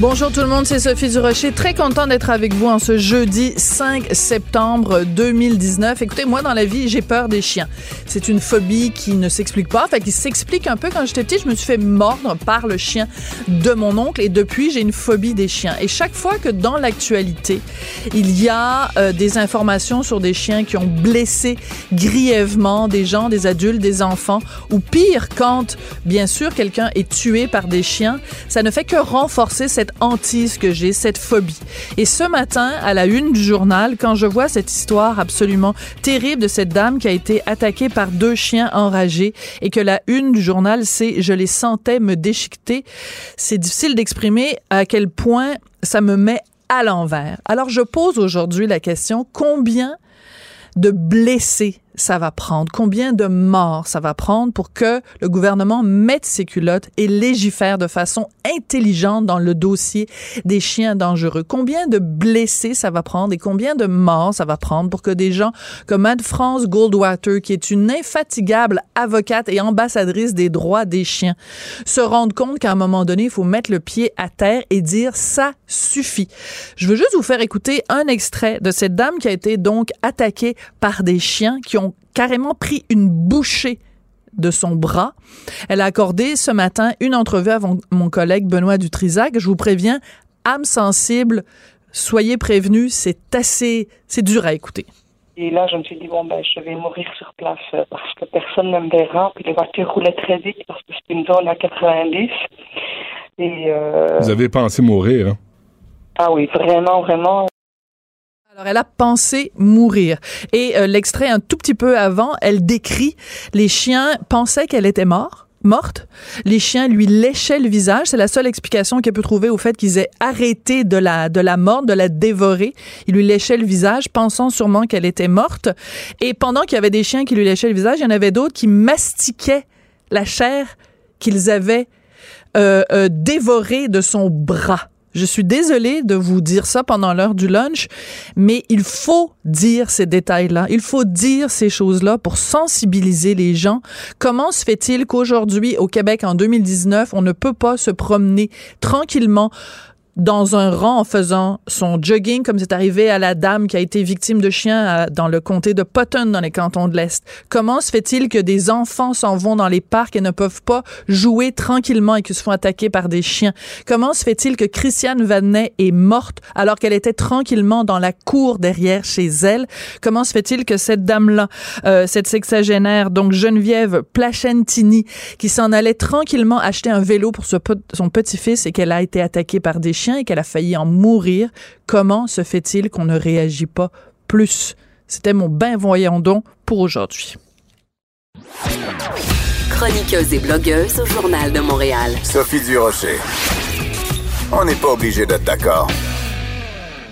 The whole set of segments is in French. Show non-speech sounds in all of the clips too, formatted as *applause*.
Bonjour tout le monde, c'est Sophie Durocher. Très content d'être avec vous en ce jeudi 5 septembre 2019. Écoutez, moi dans la vie, j'ai peur des chiens. C'est une phobie qui ne s'explique pas, enfin qui s'explique un peu. Quand j'étais petite, je me suis fait mordre par le chien de mon oncle et depuis, j'ai une phobie des chiens. Et chaque fois que dans l'actualité, il y a euh, des informations sur des chiens qui ont blessé grièvement des gens, des adultes, des enfants, ou pire, quand bien sûr quelqu'un est tué par des chiens, ça ne fait que renforcer cette hantise que j'ai, cette phobie. Et ce matin, à la une du journal, quand je vois cette histoire absolument terrible de cette dame qui a été attaquée par deux chiens enragés et que la une du journal, c'est je les sentais me déchiqueter, c'est difficile d'exprimer à quel point ça me met à l'envers. Alors je pose aujourd'hui la question, combien de blessés ça va prendre, combien de morts ça va prendre pour que le gouvernement mette ses culottes et légifère de façon intelligente dans le dossier des chiens dangereux? Combien de blessés ça va prendre et combien de morts ça va prendre pour que des gens comme Anne-France Goldwater, qui est une infatigable avocate et ambassadrice des droits des chiens, se rendent compte qu'à un moment donné, il faut mettre le pied à terre et dire ça suffit. Je veux juste vous faire écouter un extrait de cette dame qui a été donc attaquée par des chiens qui ont carrément pris une bouchée de son bras. Elle a accordé ce matin une entrevue à mon collègue Benoît Dutrisac. Je vous préviens, âme sensible, soyez prévenus, c'est assez, c'est dur à écouter. Et là, je me suis dit, bon, ben, je vais mourir sur place euh, parce que personne ne me verra. Puis les voitures roulaient très vite parce que c'est une zone à 90. Et, euh... Vous avez pensé mourir, hein? Ah oui, vraiment, vraiment. Alors, elle a pensé mourir. Et euh, l'extrait un tout petit peu avant, elle décrit les chiens pensaient qu'elle était morte morte. Les chiens lui léchaient le visage. C'est la seule explication qu'elle peut trouver au fait qu'ils aient arrêté de la, de la mordre, de la dévorer. Ils lui léchaient le visage, pensant sûrement qu'elle était morte. Et pendant qu'il y avait des chiens qui lui léchaient le visage, il y en avait d'autres qui mastiquaient la chair qu'ils avaient euh, euh, dévorée de son bras. Je suis désolée de vous dire ça pendant l'heure du lunch, mais il faut dire ces détails-là. Il faut dire ces choses-là pour sensibiliser les gens. Comment se fait-il qu'aujourd'hui, au Québec, en 2019, on ne peut pas se promener tranquillement dans un rang en faisant son jogging, comme c'est arrivé à la dame qui a été victime de chiens dans le comté de Potton, dans les cantons de l'Est. Comment se fait-il que des enfants s'en vont dans les parcs et ne peuvent pas jouer tranquillement et qu'ils se font attaquer par des chiens? Comment se fait-il que Christiane Vanet est morte alors qu'elle était tranquillement dans la cour derrière chez elle? Comment se fait-il que cette dame-là, euh, cette sexagénaire, donc Geneviève Placentini, qui s'en allait tranquillement acheter un vélo pour son petit-fils et qu'elle a été attaquée par des chiens, et qu'elle a failli en mourir, comment se fait-il qu'on ne réagit pas plus? C'était mon ben voyant don pour aujourd'hui. Chroniqueuse et blogueuse au Journal de Montréal. Sophie Durocher. On n'est pas obligé d'être d'accord.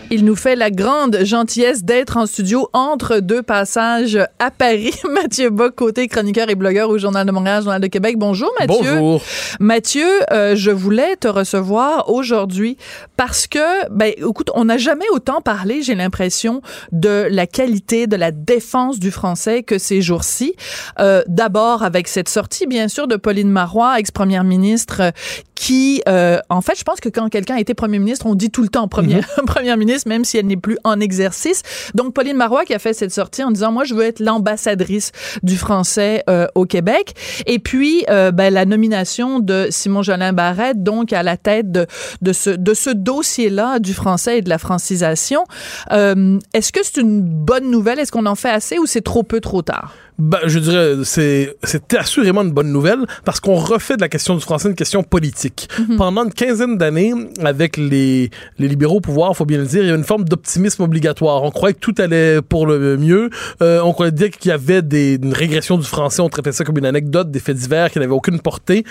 Il nous fait la grande gentillesse d'être en studio entre deux passages à Paris. *laughs* Mathieu Bock, côté chroniqueur et blogueur au Journal de Montréal, Journal de Québec. Bonjour Mathieu. Bonjour. Mathieu, euh, je voulais te recevoir aujourd'hui parce que, ben, écoute, on n'a jamais autant parlé, j'ai l'impression, de la qualité, de la défense du français que ces jours-ci. Euh, D'abord avec cette sortie, bien sûr, de Pauline Marois, ex-première ministre, qui, euh, en fait, je pense que quand quelqu'un a été premier ministre, on dit tout le temps premier, *laughs* première ministre, même si elle n'est plus en exercice. Donc, Pauline Marois qui a fait cette sortie en disant, moi, je veux être l'ambassadrice du français euh, au Québec. Et puis, euh, ben, la nomination de Simon Jolin Barrette, donc à la tête de, de ce, de ce dossier-là du français et de la francisation. Euh, Est-ce que c'est une bonne nouvelle? Est-ce qu'on en fait assez ou c'est trop peu, trop tard? Ben, je dirais, c'est, c'est assurément une bonne nouvelle parce qu'on refait de la question du français une question politique. Pendant une quinzaine d'années, avec les, les libéraux au pouvoir, faut bien le dire, il y a une forme d'optimisme obligatoire. On croyait que tout allait pour le mieux. Euh, on croyait dire qu'il y avait des, une régression du français. On traitait ça comme une anecdote, des faits divers qui n'avaient aucune portée.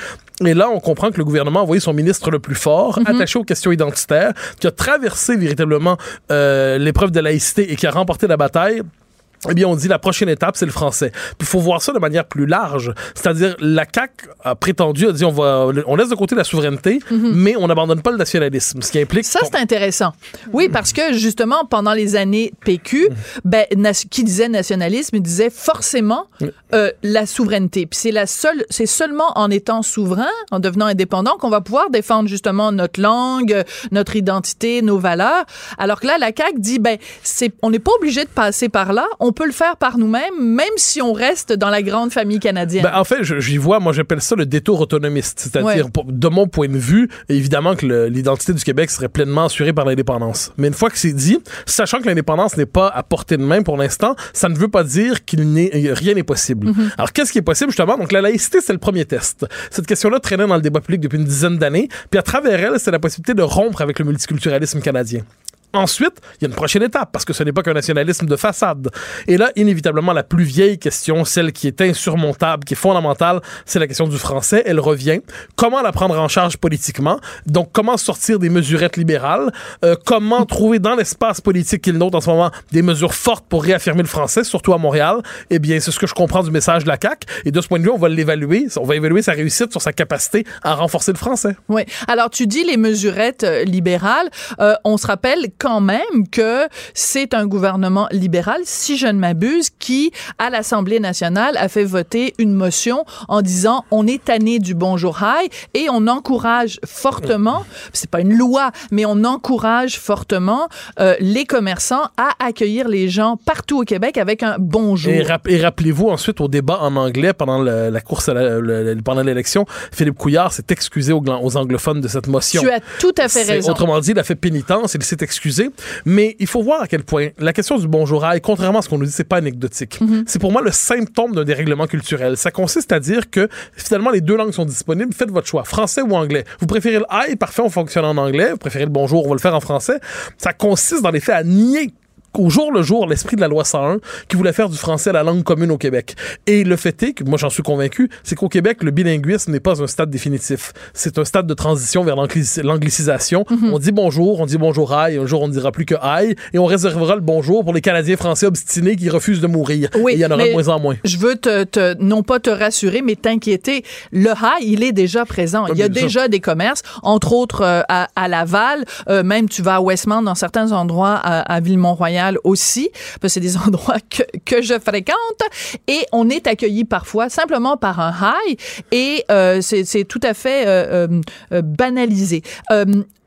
Et là, on comprend que le gouvernement a envoyé son ministre le plus fort, attaché aux questions identitaires, qui a traversé véritablement euh, l'épreuve de laïcité et qui a remporté la bataille eh bien, on dit la prochaine étape, c'est le français. Puis il faut voir ça de manière plus large. C'est-à-dire, la CAQ a prétendu, a dit, on, va, on laisse de côté la souveraineté, mais on n'abandonne pas le nationalisme. Ce qui implique. Ça, c'est intéressant. Oui, parce que justement, pendant les années PQ, ben, nas- qui disait nationalisme, il disait forcément euh, la souveraineté. Puis c'est la seule, c'est seulement en étant souverain, en devenant indépendant, qu'on va pouvoir défendre justement notre langue, notre identité, nos valeurs. Alors que là, la CAQ dit, ben, c'est, on n'est pas obligé de passer par là. On peut le faire par nous-mêmes, même si on reste dans la grande famille canadienne. Ben, en fait, j'y vois, moi j'appelle ça le détour autonomiste. C'est-à-dire, Ouais. de mon point de vue, évidemment que l'identité du Québec serait pleinement assurée par l'indépendance. Mais une fois que c'est dit, sachant que l'indépendance n'est pas à portée de main pour l'instant, ça ne veut pas dire qu'il n'est rien n'est possible. Mm-hmm. Alors qu'est-ce qui est possible justement? Donc la laïcité, c'est le premier test. Cette question-là traînait dans le débat public depuis une dizaine d'années, puis à travers elle, c'est la possibilité de rompre avec le multiculturalisme canadien. Ensuite, il y a une prochaine étape, parce que ce n'est pas qu'un nationalisme de façade. Et là, inévitablement, la plus vieille question, celle qui est insurmontable, qui est fondamentale, c'est la question du français. Elle revient. Comment la prendre en charge politiquement? Donc, comment sortir des mesurettes libérales? Euh, comment trouver dans l'espace politique qu'il note en ce moment des mesures fortes pour réaffirmer le français, surtout à Montréal? Eh bien, c'est ce que je comprends du message de la CAQ. Et de ce point de vue, on va l'évaluer. On va évaluer sa réussite sur sa capacité à renforcer le français. Oui. Alors, tu dis les mesurettes euh, libérales. Euh, on se rappelle quand même que c'est un gouvernement libéral, si je ne m'abuse, qui, à l'Assemblée nationale, a fait voter une motion en disant on est tanné du bonjour high et on encourage fortement, c'est pas une loi, mais on encourage fortement euh, les commerçants à accueillir les gens partout au Québec avec un bonjour. Et, rap- et rappelez-vous ensuite au débat en anglais pendant la course, à la- le- le- pendant l'élection, Philippe Couillard s'est excusé aux, aux anglophones de cette motion. Tu as tout à fait raison. Autrement dit, il a fait pénitence, il s'est excusé. Mais il faut voir à quel point la question du bonjour aïe, contrairement à ce qu'on nous dit, c'est pas anecdotique. Mm-hmm. C'est pour moi le symptôme d'un dérèglement culturel. Ça consiste à dire que finalement les deux langues sont disponibles, faites votre choix, français ou anglais. Vous préférez le aïe, parfait, on fonctionne en anglais. Vous préférez le bonjour, on va le faire en français. Ça consiste dans les faits à nier au jour le jour l'esprit de la loi 101 qui voulait faire du français la langue commune au Québec. Et le fait est que, moi j'en suis convaincu, c'est qu'au Québec, le bilinguisme n'est pas un stade définitif. C'est un stade de transition vers l'anglici- l'anglicisation. On dit bonjour, on dit bonjour aïe, un jour on ne dira plus que aïe, et on réservera le bonjour pour les Canadiens français obstinés qui refusent de mourir. Oui, et il y en aura de moins en moins. Je veux te, te- non pas te rassurer, mais t'inquiéter. Le high, il est déjà présent. Il y a déjà des commerces, entre autres euh, à, à Laval. Euh, même tu vas à Westmount, dans certains endroits, à, à Villemont-Royal aussi, parce que c'est des *laughs* endroits que, que je fréquente. Et on est accueilli parfois simplement par un high, et euh, c'est tout à fait euh, euh, banalisé.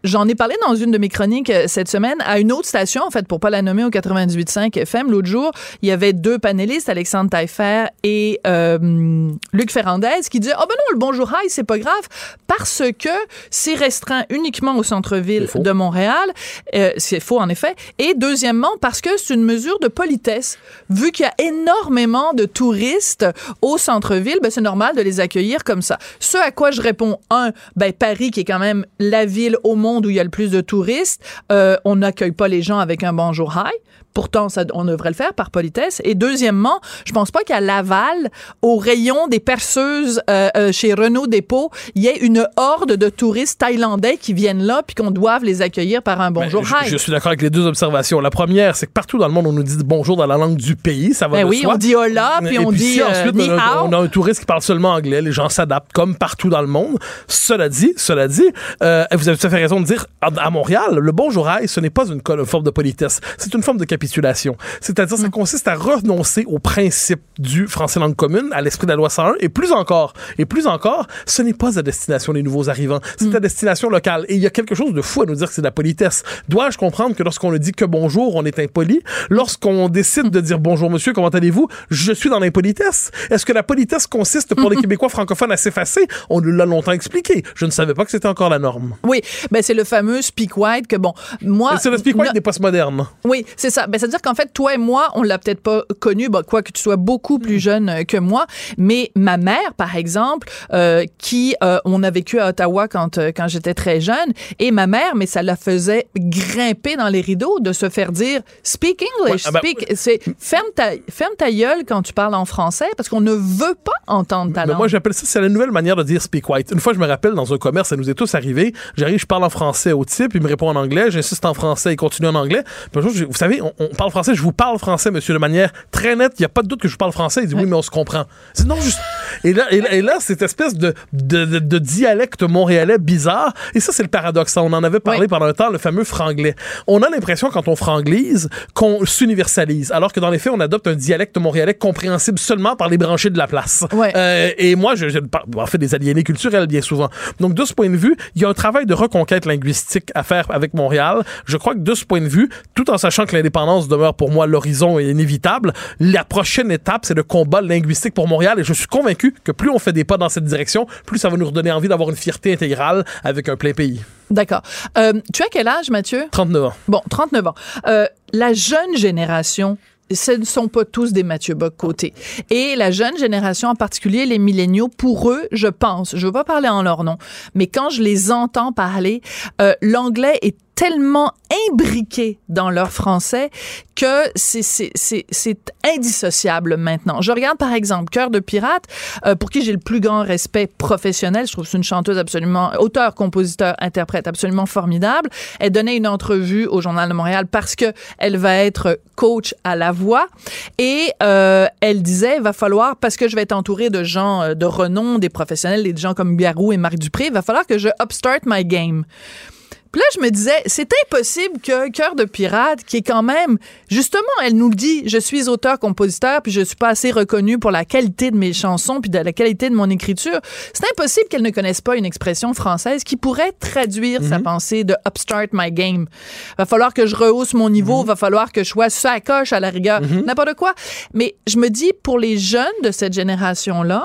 J'en ai parlé dans une de mes chroniques euh, cette semaine à une autre station, en fait, pour pas la nommer au 98.5 FM. L'autre jour, il y avait deux panélistes, Alexandre Taillefer et euh, Luc Ferrandez, qui disaient « Ah ben non, le bonjour high, c'est pas grave, parce que c'est restreint uniquement au centre-ville de Montréal. Euh, c'est faux, en effet. Et deuxièmement, parce que c'est une mesure de politesse. Vu qu'il y a énormément de touristes au centre-ville, ben c'est normal de les accueillir comme ça. Ce à quoi je réponds, un, ben Paris, qui est quand même la ville au monde où il y a le plus de touristes, euh, on n'accueille pas les gens avec un bonjour hi. Pourtant, ça, on devrait le faire par politesse. Et deuxièmement, je pense pas qu'à Laval, au rayon des perceuses euh, euh, chez Renault Dépôt, il y ait une horde de touristes thaïlandais qui viennent là puis qu'on doive les accueillir par un bonjour Ben, je, suis d'accord avec les deux observations. La première, c'est que partout dans le monde, on nous dit bonjour dans la langue du pays. Ça va Ben de oui, soi. on dit hola puis Et on puis dit si euh, ensuite ni on a, hao. on a un touriste qui parle seulement anglais, les gens s'adaptent comme partout dans le monde. Cela dit, cela dit, euh, vous avez tout à fait raison de dire à, à Montréal, le bonjour aïe, ce n'est pas une, une forme de politesse, c'est une forme de C'est-à-dire, Mm. ça consiste à renoncer au principe du français langue commune, à l'esprit de la loi 101, et plus encore, et plus encore, ce n'est pas à destination des nouveaux arrivants, c'est Mm. à destination locale. Et il y a quelque chose de fou à nous dire que c'est de la politesse. Dois-je comprendre que lorsqu'on ne dit que bonjour, on est impoli? Lorsqu'on décide de dire bonjour monsieur, comment allez-vous? Je suis dans l'impolitesse. Est-ce que la politesse consiste pour les *laughs* Québécois francophones à s'effacer? On nous l'a longtemps expliqué. Je ne savais pas que c'était encore la norme. Oui, ben c'est le fameux speak white que bon, moi c'est le speak white no- des postmodernes. Oui, c'est ça. Ben, c'est-à-dire qu'en fait, toi et moi, on l'a peut-être pas connu, ben, quoi que tu sois beaucoup plus jeune euh, que moi, mais ma mère, par exemple, euh, qui, euh, on a vécu à Ottawa quand, euh, quand j'étais très jeune, et ma mère, mais ça la faisait grimper dans les rideaux de se faire dire speak English, Ouais, ah ben, speak. C'est ferme ta, ferme ta gueule quand tu parles en français parce qu'on ne veut pas entendre ta langue. moi, j'appelle ça, c'est la nouvelle manière de dire speak white. Une fois, je me rappelle, dans un commerce, ça nous est tous arrivé. J'arrive, je parle en français au type, il me répond en anglais, j'insiste en français, il continue en anglais. Puis vous savez, on, on parle français, je vous parle français, monsieur, de manière très nette. Il n'y a pas de doute que je vous parle français. Il dit oui, mais on se comprend. C'est non, juste. Et là, et là, et là, cette espèce de, de, de- de dialecte montréalais bizarre. Et ça, c'est le paradoxe. On en avait parlé Oui. pendant un temps, le fameux franglais. On a l'impression, quand on franglise, qu'on s'universalise. Alors que dans les faits, on adopte un dialecte montréalais compréhensible seulement par les branchés de la place. Euh, et moi, je, je en fait des aliénés culturels bien souvent. Donc de ce point de vue, il y a un travail de reconquête linguistique à faire avec Montréal. Je crois que de ce point de vue, tout en sachant que l'indépendance demeure pour moi l'horizon et inévitable, la prochaine étape, c'est le combat linguistique pour Montréal. Et je suis convaincu que plus on fait des pas dans cette direction, plus ça va nous redonner envie d'avoir une fierté intégrale avec un plein pays. D'accord. Euh, tu as quel âge, Mathieu? 39 ans. Bon, 39 ans. Euh, la jeune génération, ce ne sont pas tous des Mathieu Bock côté. Et la jeune génération, en particulier les milléniaux, pour eux, je pense, je veux pas parler en leur nom, mais quand je les entends parler, euh, l'anglais est tellement imbriqué dans leur français que c'est indissociable maintenant. Je regarde par exemple Cœur de pirate euh, pour qui j'ai le plus grand respect professionnel, je trouve que c'est une chanteuse absolument auteur, compositeur, interprète absolument formidable. Elle donnait une entrevue au journal de Montréal parce que elle va être coach à la voix et euh, elle disait va falloir parce que je vais être entourée de gens euh, de renom, des professionnels, des gens comme Garou et Marc Dupré, il va falloir que je upstart my game. Puis là, je me disais, c'est impossible que Cœur de pirate, qui est quand même, justement, elle nous le dit, je suis auteur-compositeur, puis je suis pas assez reconnue pour la qualité de mes chansons, puis de la qualité de mon écriture. C'est impossible qu'elle ne connaisse pas une expression française qui pourrait traduire sa pensée de upstart my game. Va falloir que je rehausse mon niveau, va falloir que je sois sur la coche à la rigueur, n'importe quoi. Mais je me dis, pour les jeunes de cette génération-là,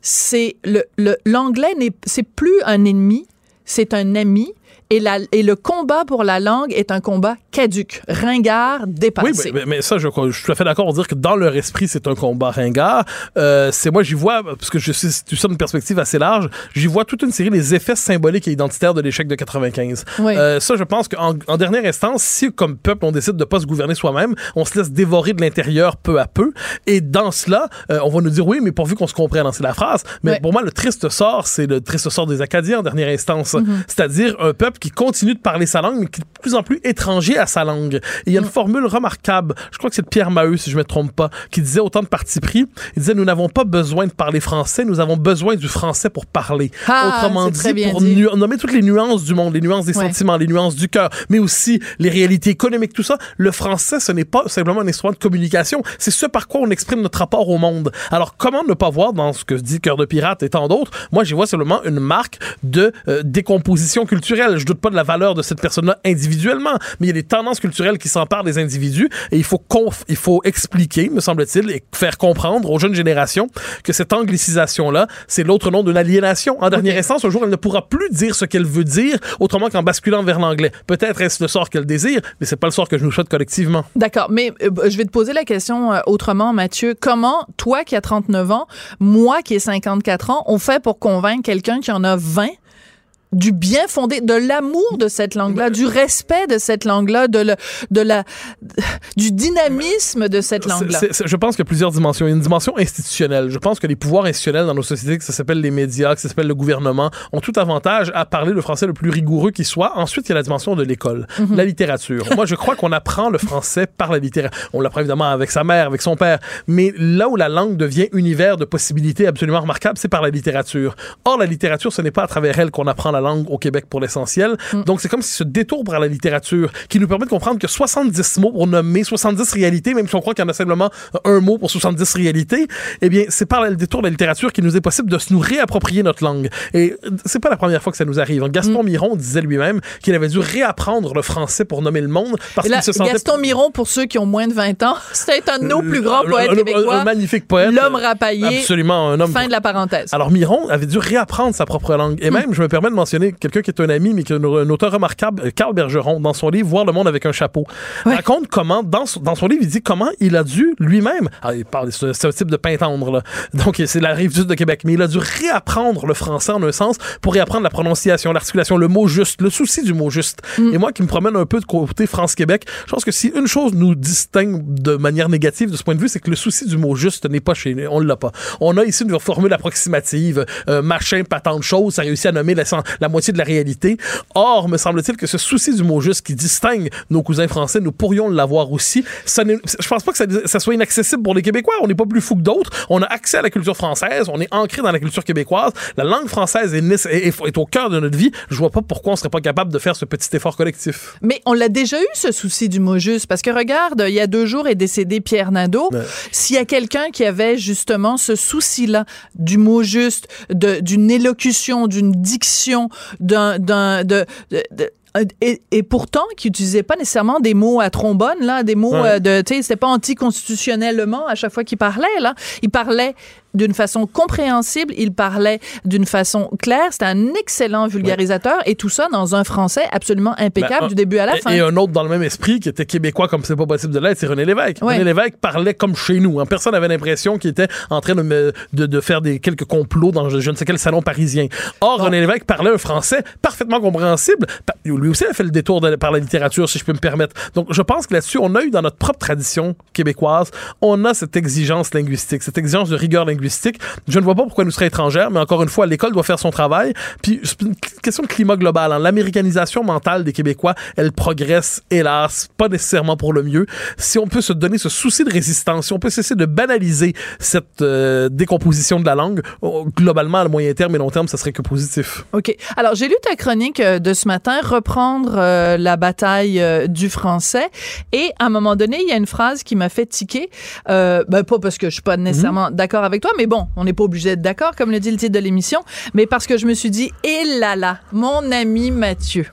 c'est le le- l'anglais n'est c'est plus un ennemi, c'est un ami. Et, la, et le combat pour la langue est un combat caduque, ringard, Oui, dépassé. mais, mais ça, je, je suis tout à fait d'accord pour dire que dans leur esprit, c'est un combat ringard. Euh, c'est moi, j'y vois, parce que je sais, tu ça d'une perspective assez large, j'y vois toute une série des effets symboliques et identitaires de l'échec de 95. Oui. Euh, ça, je pense qu'en en dernière instance, si comme peuple, on décide de pas se gouverner soi-même, on se laisse dévorer de l'intérieur peu à peu. Et dans cela, euh, on va nous dire oui, mais pourvu qu'on se comprenne, hein, c'est la phrase. Mais pour moi, le triste sort, c'est le triste sort des Acadiens en dernière instance. Mm-hmm. C'est-à-dire un peuple qui continue de parler sa langue, mais qui est de plus en plus étranger à sa langue. Et il y a une formule remarquable, je crois que c'est de Pierre Maheu, si je me trompe pas, qui disait autant de parti pris. Il disait Nous n'avons pas besoin de parler français, nous avons besoin du français pour parler. Ah, Autrement dit, pour dit. nommer toutes les nuances du monde, les nuances des Ouais. sentiments, les nuances du cœur, mais aussi les réalités économiques, tout ça. Le français, ce n'est pas simplement un instrument de communication, c'est ce par quoi on exprime notre rapport au monde. Alors, comment ne pas voir dans ce que dit Cœur de Pirate et tant d'autres, moi, j'y vois simplement une marque de euh, décomposition culturelle. Je doute pas de la valeur de cette personne-là individuellement, mais il y a des tendances culturelles qui s'emparent des individus et il faut, il faut expliquer, me semble-t-il, et faire comprendre aux jeunes générations que cette anglicisation-là, c'est l'autre nom d'une aliénation. En dernière instance, un jour, elle ne pourra plus dire ce qu'elle veut dire autrement qu'en basculant vers l'anglais. Peut-être est-ce le sort qu'elle désire, mais c'est pas le sort que je nous souhaite collectivement. D'accord, mais euh, je vais te poser la question euh, autrement, Mathieu. Comment, toi qui as 39 ans, moi qui ai 54 ans, on fait pour convaincre quelqu'un qui en a 20 du bien fondé, de l'amour de cette langue-là, du respect de cette langue-là, de, le, de la, du dynamisme de cette langue-là. Je pense qu'il y a plusieurs dimensions. Il y a une dimension institutionnelle. Je pense que les pouvoirs institutionnels dans nos sociétés, que ça s'appelle les médias, que ça s'appelle le gouvernement, ont tout avantage à parler le français le plus rigoureux qui soit. Ensuite, il y a la dimension de l'école, Mhm. la littérature. Moi, je crois qu'on apprend le français par la littérature. On l'apprend évidemment avec sa mère, avec son père, mais là où la langue devient univers de possibilités absolument remarquables, c'est par la littérature. Or, la littérature, ce n'est pas à travers elle qu'on apprend la langue au Québec pour l'essentiel. Mm. Donc, c'est comme si ce détour par la littérature qui nous permet de comprendre que 70 mots pour nommer 70 réalités, même si on croit qu'il y en a simplement un mot pour 70 réalités, eh bien, c'est par le détour de la littérature qu'il nous est possible de se nous réapproprier notre langue. Et euh, c'est pas la première fois que ça nous arrive. hein. Gaston Mm. Miron disait lui-même qu'il avait dû réapprendre le français pour nommer le monde parce qu'il se sentait Gaston Miron, pour ceux qui ont moins de 20 ans, *laughs* c'est un de nos plus grands Un- poètes un- québécois. Un, magnifique poète. L'homme rapaillé. Absolument, un homme. Fin de la parenthèse. Alors Miron avait dû réapprendre sa propre langue. Et même, je me permets de mentionner quelqu'un qui est un ami, mais qui est un, un auteur remarquable, euh, Carl Bergeron, dans son livre Voir le monde avec un chapeau, Ouais. raconte comment, dans, son- dans son livre, il dit comment il a dû lui-même, ah, il parle, c'est un type de pain tendre, là. donc c'est la rive sud de Québec, mais il a dû réapprendre le français en un sens pour réapprendre la prononciation, l'articulation, le mot juste, le souci du mot juste. Et moi qui me promène un peu de côté France-Québec, je pense que si une chose nous distingue de manière négative de ce point de vue, c'est que le souci du mot juste n'est pas chez nous. On l'a pas. On a ici une formule approximative, euh, machin, patente, chose, ça réussit à nommer l'essen- la moitié de la réalité. Or, me semble-t-il que ce souci du mot juste qui distingue nos cousins français, nous pourrions l'avoir aussi. Ça je pense pas que ça, ça soit inaccessible pour les Québécois. On n'est pas plus fou que d'autres. On a accès à la culture française. On est ancré dans la culture québécoise. La langue française est, nécess- est- est- est au cœur de notre vie. Je vois pas pourquoi on serait pas capable de faire ce petit effort collectif. Mais on l'a déjà eu, ce souci du mot juste, parce que regarde, il y a deux jours est décédé Pierre Nadeau. Ouais. S'il y a quelqu'un qui avait justement ce souci-là du mot juste, d'une élocution, d'une diction, d'un, d'un, de, de- de- et, et pourtant, qui utilisait pas nécessairement des mots à trombone, là, des mots Ouais. euh, de, tu sais, c'était pas anticonstitutionnellement à chaque fois qu'il parlait, là. Il parlait d'une façon compréhensible, il parlait d'une façon claire. C'était un excellent vulgarisateur et tout ça dans un français absolument impeccable Ben, du début à la et, fin. et un autre dans le même esprit qui était québécois comme c'est pas possible de l'être, c'est René Lévesque. Ouais. René Lévesque parlait comme chez nous. hein. Personne n'avait l'impression qu'il était en train de, me- de, de faire des quelques complots dans je, je ne sais quel salon parisien. Or, René Lévesque parlait un français parfaitement compréhensible. Lui aussi a fait le détour de- par la littérature, si je peux me permettre. Donc, je pense que là-dessus, on a eu dans notre propre tradition québécoise, on a cette exigence linguistique, cette exigence de rigueur linguistique. Je ne vois pas pourquoi nous serait étrangère, mais encore une fois, l'école doit faire son travail. Puis, c'est une question de climat global. hein. L'américanisation mentale des Québécois, elle progresse, hélas, pas nécessairement pour le mieux. Si on peut se donner ce souci de résistance, si on peut cesser de banaliser cette euh, décomposition de la langue, oh, globalement, à moyen terme et long terme, ça serait que positif. OK. Alors, j'ai lu ta chronique euh, de ce matin, reprendre euh, la bataille euh, du français. Et à un moment donné, il y a une phrase qui m'a fait tiquer. Euh, ben, pas parce que je suis pas nécessairement d'accord avec toi, mais bon, on n'est pas obligé d'être d'accord, comme le dit le titre de l'émission, mais parce que je me suis dit, et là là, mon ami Mathieu,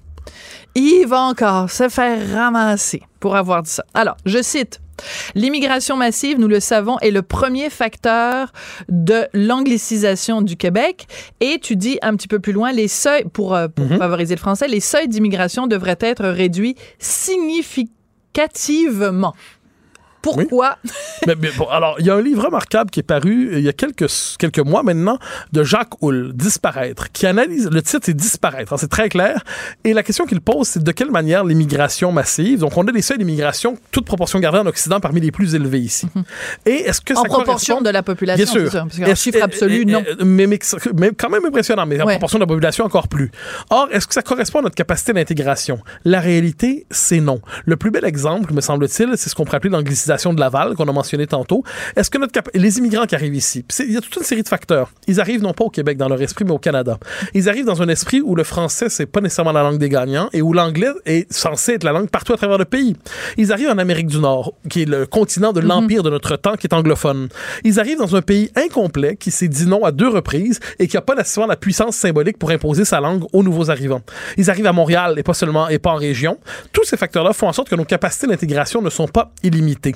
il va encore se faire ramasser pour avoir dit ça. Alors, je cite. L'immigration massive, nous le savons, est le premier facteur de l'anglicisation du Québec. Et tu dis un petit peu plus loin, les seuils, pour, euh, pour favoriser le français, les seuils d'immigration devraient être réduits significativement. Pourquoi? mais, mais bon, alors, il y a un livre remarquable qui est paru euh, il y a quelques, quelques mois maintenant de Jacques Hull, Disparaître, qui analyse, le titre c'est Disparaître, c'est très clair, et la question qu'il pose, c'est de quelle manière l'immigration massive, donc on a des seuils d'immigration, toute proportion gardée en Occident, parmi les plus élevés ici. Et est-ce que Mhm. En ça proportion de la population, Bien sûr. ça, parce Est-ce- chiffre absolu, euh, non. euh, Mais, mais, mais quand même impressionnant, mais en Ouais. proportion de la population encore plus. Or, est-ce que ça correspond à notre capacité d'intégration? La réalité, c'est non. Le plus bel exemple, me semble-t-il, c'est ce qu'on pourrait appeler l'anglicisation de Laval, qu'on a mentionné tantôt. Est-ce que notre les immigrants qui arrivent ici, il y a toute une série de facteurs. Ils arrivent non pas au Québec dans leur esprit, mais au Canada. Ils arrivent dans un esprit où le français, c'est pas nécessairement la langue des gagnants et où l'anglais est censé être la langue partout à travers le pays. Ils arrivent en Amérique du Nord, qui est le continent de l'empire de notre temps, qui est anglophone. Ils arrivent dans un pays incomplet qui s'est dit non à deux reprises et qui n'a pas nécessairement la puissance symbolique pour imposer sa langue aux nouveaux arrivants. Ils arrivent à Montréal et pas seulement et pas en région. Tous ces facteurs-là font en sorte que nos capacités d'intégration ne sont pas illimitées.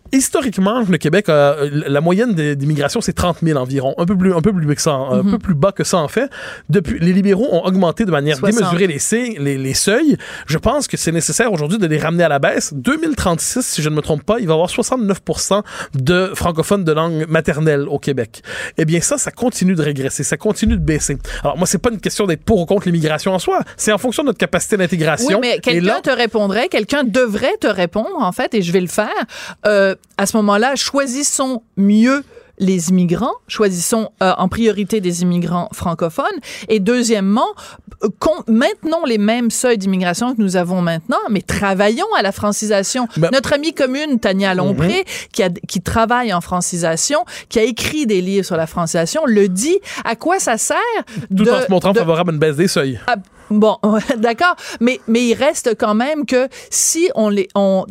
Historiquement, le Québec, euh, la moyenne d'immigration, c'est 30 000 environ. Un peu plus, un peu plus bas que ça, un peu plus bas que ça, en fait. Depuis, les libéraux ont augmenté de manière 60. démesurée les, les, les seuils. Je pense que c'est nécessaire aujourd'hui de les ramener à la baisse. 2036, si je ne me trompe pas, il va y avoir 69% de francophones de langue maternelle au Québec. Eh bien, ça, ça continue de régresser, ça continue de baisser. Alors, moi, c'est pas une question d'être pour ou contre l'immigration en soi. C'est en fonction de notre capacité d'intégration. Oui, mais quelqu'un te répondrait, quelqu'un devrait te répondre, en fait, et je vais le faire. Euh, à ce moment-là, choisissons mieux les immigrants, choisissons euh, en priorité des immigrants francophones, et deuxièmement, euh, maintenons les mêmes seuils d'immigration que nous avons maintenant, mais travaillons à la francisation. Ben- Notre amie commune, Tania Lompré, qui, a, qui travaille en francisation, qui a écrit des livres sur la francisation, le dit. À quoi ça sert tout de, en se montrant de- favorable à une baisse des seuils. ah, Bon, *laughs* d'accord, mais mais il reste quand même que si on les on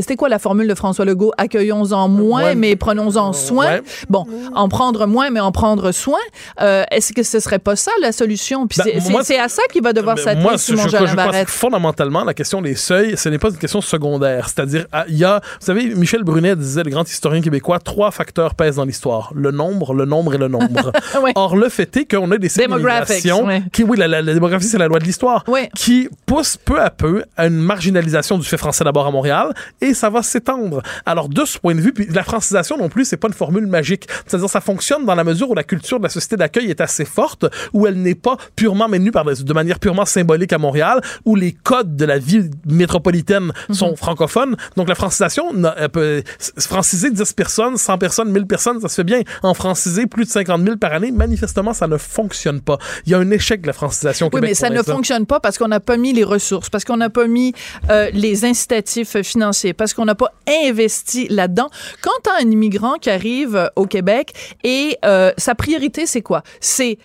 c'était quoi la formule de François Legault? Accueillons-en moins Ouais. mais prenons-en soin. Ouais. Bon, en prendre moins mais en prendre soin. Euh, Est-ce que ce serait pas ça la solution? Puis Ben, c'est- à ça qu'il va devoir s'atteler moi, Simon je, je, pense que fondamentalement, la question des seuils, ce n'est pas une question secondaire. C'est-à-dire, ah, il y a, vous savez, Michel Brunet disait, le grand historien québécois, trois facteurs pèsent dans l'histoire. Le nombre, le nombre et le nombre. *laughs* Ouais. Or, le fait est qu'on a des civilisations ouais. qui, oui, la, la- la démographie, c'est la loi de l'histoire, Ouais. qui pousse peu à peu à une marginalisation du fait français d'abord à Montréal, et ça va s'étendre. Alors, de ce point de vue, puis la francisation non plus, c'est pas une formule magique. C'est-à-dire, ça fonctionne dans la mesure où la culture de la société d'accueil est assez forte, où elle n'est pas purement maintenue par de manière purement symbolique à Montréal, où les codes de la vie métropolitaine sont francophones. Donc, la francisation, elle peut franciser 10 personnes, 100 personnes, 1000 personnes, ça se fait bien. En franciser plus de 50 000 par année, manifestement, ça ne fonctionne pas. Il y a un échec de la francisation Oui, mais ça ne fonctionne pas parce qu'on n'a pas mis les ressources, parce qu'on n'a pas mis euh, les incitatifs financiers, parce qu'on n'a pas investi là-dedans. Quand tu as un immigrant qui arrive euh, au Québec et euh, sa priorité, c'est quoi? C'est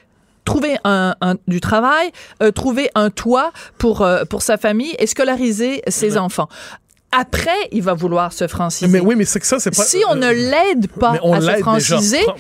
trouver un, un- du travail, euh, trouver un toit pour, euh, pour sa famille et scolariser ses enfants. Après, il va vouloir se franciser. Mais oui, mais c'est que ça, c'est pas. si on ne l'aide pas à se franciser, déjà.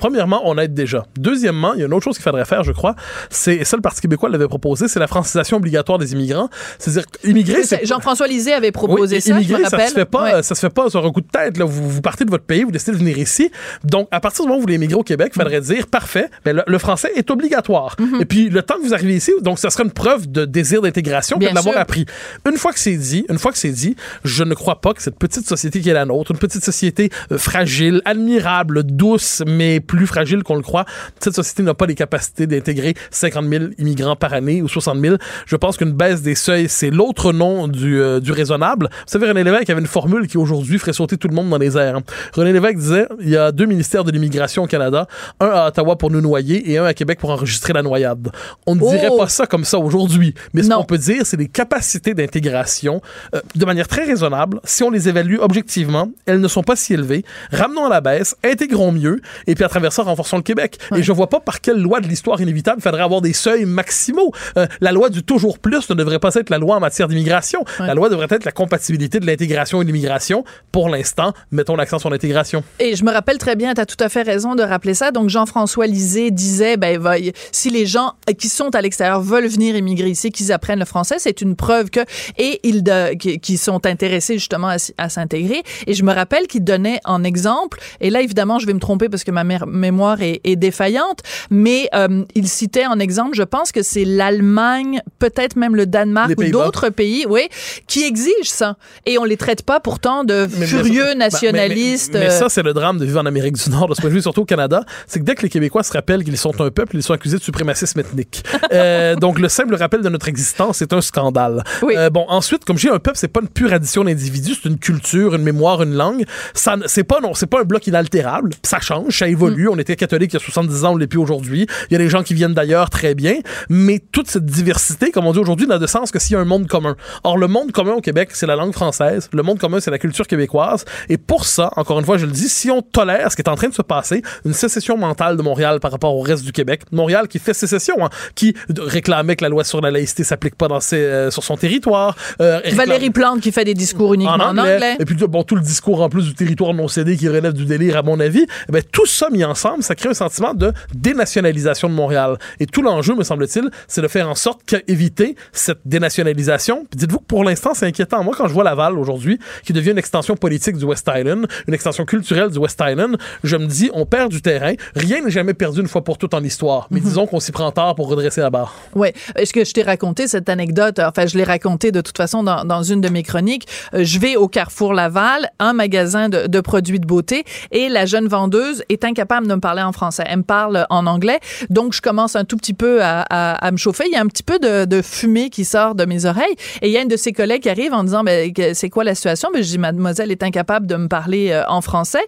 Pre- Premièrement, on aide déjà. Deuxièmement, il y a une autre chose qu'il faudrait faire, je crois. C'est et ça, le Parti québécois l'avait proposé, c'est la francisation obligatoire des immigrants. C'est-à-dire, immigrer, c'est Jean-François Lisée avait oui, proposé ça, je immigrer, ça se fait pas, Ouais. euh, ça se fait pas sur un coup de tête. Là. Vous, vous partez de votre pays, vous décidez de venir ici. Donc, à partir du moment où vous voulez immigrer au Québec, il faudrait dire parfait, mais le, le français est obligatoire. Mhm. Et puis, le temps que vous arrivez ici, donc, ça sera une preuve de désir d'intégration que de l'avoir appris. Une fois que c'est dit, une fois que c'est dit, je ne crois pas que cette petite société qui est la nôtre, une petite société euh, fragile, admirable, douce, mais plus fragile qu'on le croit, cette société n'a pas les capacités d'intégrer 50 000 immigrants par année ou 60 000. Je pense qu'une baisse des seuils, c'est l'autre nom du, euh, du raisonnable. Vous savez, René Lévesque avait une formule qui aujourd'hui ferait sauter tout le monde dans les airs. hein. René Lévesque disait, il y a deux ministères de l'immigration au Canada, un à Ottawa pour nous noyer et un à Québec pour enregistrer la noyade. On ne Oh! dirait pas ça comme ça aujourd'hui, mais ce qu'on peut dire, c'est les capacités d'intégration euh, de manière très raisonnable. Si on les évalue objectivement, elles ne sont pas si élevées. Ramenons à la baisse, intégrons mieux, et puis à travers ça, renforçons le Québec. Et je vois pas par quelle loi de l'histoire inévitable il faudrait avoir des seuils maximaux. Euh, la loi du toujours plus ne devrait pas être la loi en matière d'immigration. La loi devrait être la compatibilité de l'intégration et de l'immigration. Pour l'instant, mettons l'accent sur l'intégration. Et je me rappelle très bien, tu as tout à fait raison de rappeler ça. Donc, Jean-François Lisée disait, ben, va- si les gens qui sont à l'extérieur veulent venir immigrer ici, qu'ils apprennent le français, c'est une preuve que, et ils, de, qui, qui sont intéressés justement à, à s'intégrer. Et je me rappelle qu'il donnait en exemple, et là, évidemment, je vais me tromper parce que ma mé- mémoire est, est défaillante, mais euh, il citait en exemple, je pense que c'est l'Allemagne, peut-être même le Danemark ou d'autres pays, oui, qui exigent ça. Et on les traite pas pourtant de Mais- furieux bah, mais- nationalistes. Mais, mais euh, ça, c'est le drame de vivre en Amérique du Nord, de ce point de vue, surtout au Canada. C'est que dès que les Québécois se rappellent qu'ils sont un peuple, ils sont accusés de suprémacisme ethnique. *laughs* Euh, donc, le simple rappel de notre existence est un scandale. Oui. Euh, bon, ensuite, comme je dis, un peuple, c'est pas une pure addition d'individus, c'est une culture, une mémoire, une langue. Ça, c'est pas, non, c'est pas un bloc inaltérable. Ça change, ça évolue. Mm. On était catholique il y a 70 ans, on l'est plus aujourd'hui. Il y a des gens qui viennent d'ailleurs, très bien. Mais toute cette diversité, comme on dit aujourd'hui, n'a de sens que s'il y a un monde commun. Or, le monde commun au Québec, c'est la langue française. Le monde commun, c'est la culture québécoise. Et pour ça, encore une fois, je le dis, si on tolère ce qui est en train de se passer, une sécession mentale de Montréal par rapport au reste du Québec, Montréal qui fait sécession, hein, qui réclamait que la loi sur la laïcité s'applique pas dans ses, euh, sur son territoire. euh, réclame- Valérie Plante qui fait des discours uniquement en anglais. et puis, bon, tout le discours en plus du territoire non cédé qui relève du délire, à mon avis. Eh ben, tout ça mis ensemble, ça crée un sentiment de dénationalisation de Montréal. Et tout l'enjeu, me semble-t-il, c'est de faire en sorte qu'éviter cette dénationalisation. Puis dites-vous que pour l'instant, c'est inquiétant. Moi, quand je vois Laval aujourd'hui, qui devient une extension politique du West Island, une extension culturelle du West Island, je me dis, on perd du terrain. Rien n'est jamais perdu une fois pour toutes en histoire. Mais disons qu'on s'y prend tard pour redresser la barre. Oui. Est-ce que je t'ai raconté cette anecdote? Enfin, je l'ai raconté de toute façon dans, dans une de mes chroniques. Euh, je vais au Carrefour Laval, un magasin de, de produits de beauté, et la jeune vendeuse est incapable de me parler en français. Elle me parle en anglais. Donc, je commence un tout petit peu à, à- me chauffer. Il y a un petit peu de, de fumée qui sort de mes oreilles. Et il y a une de ses collègues qui arrive en disant, ben, c'est quoi la situation? Ben, je dis, mademoiselle est incapable de me parler euh, en français.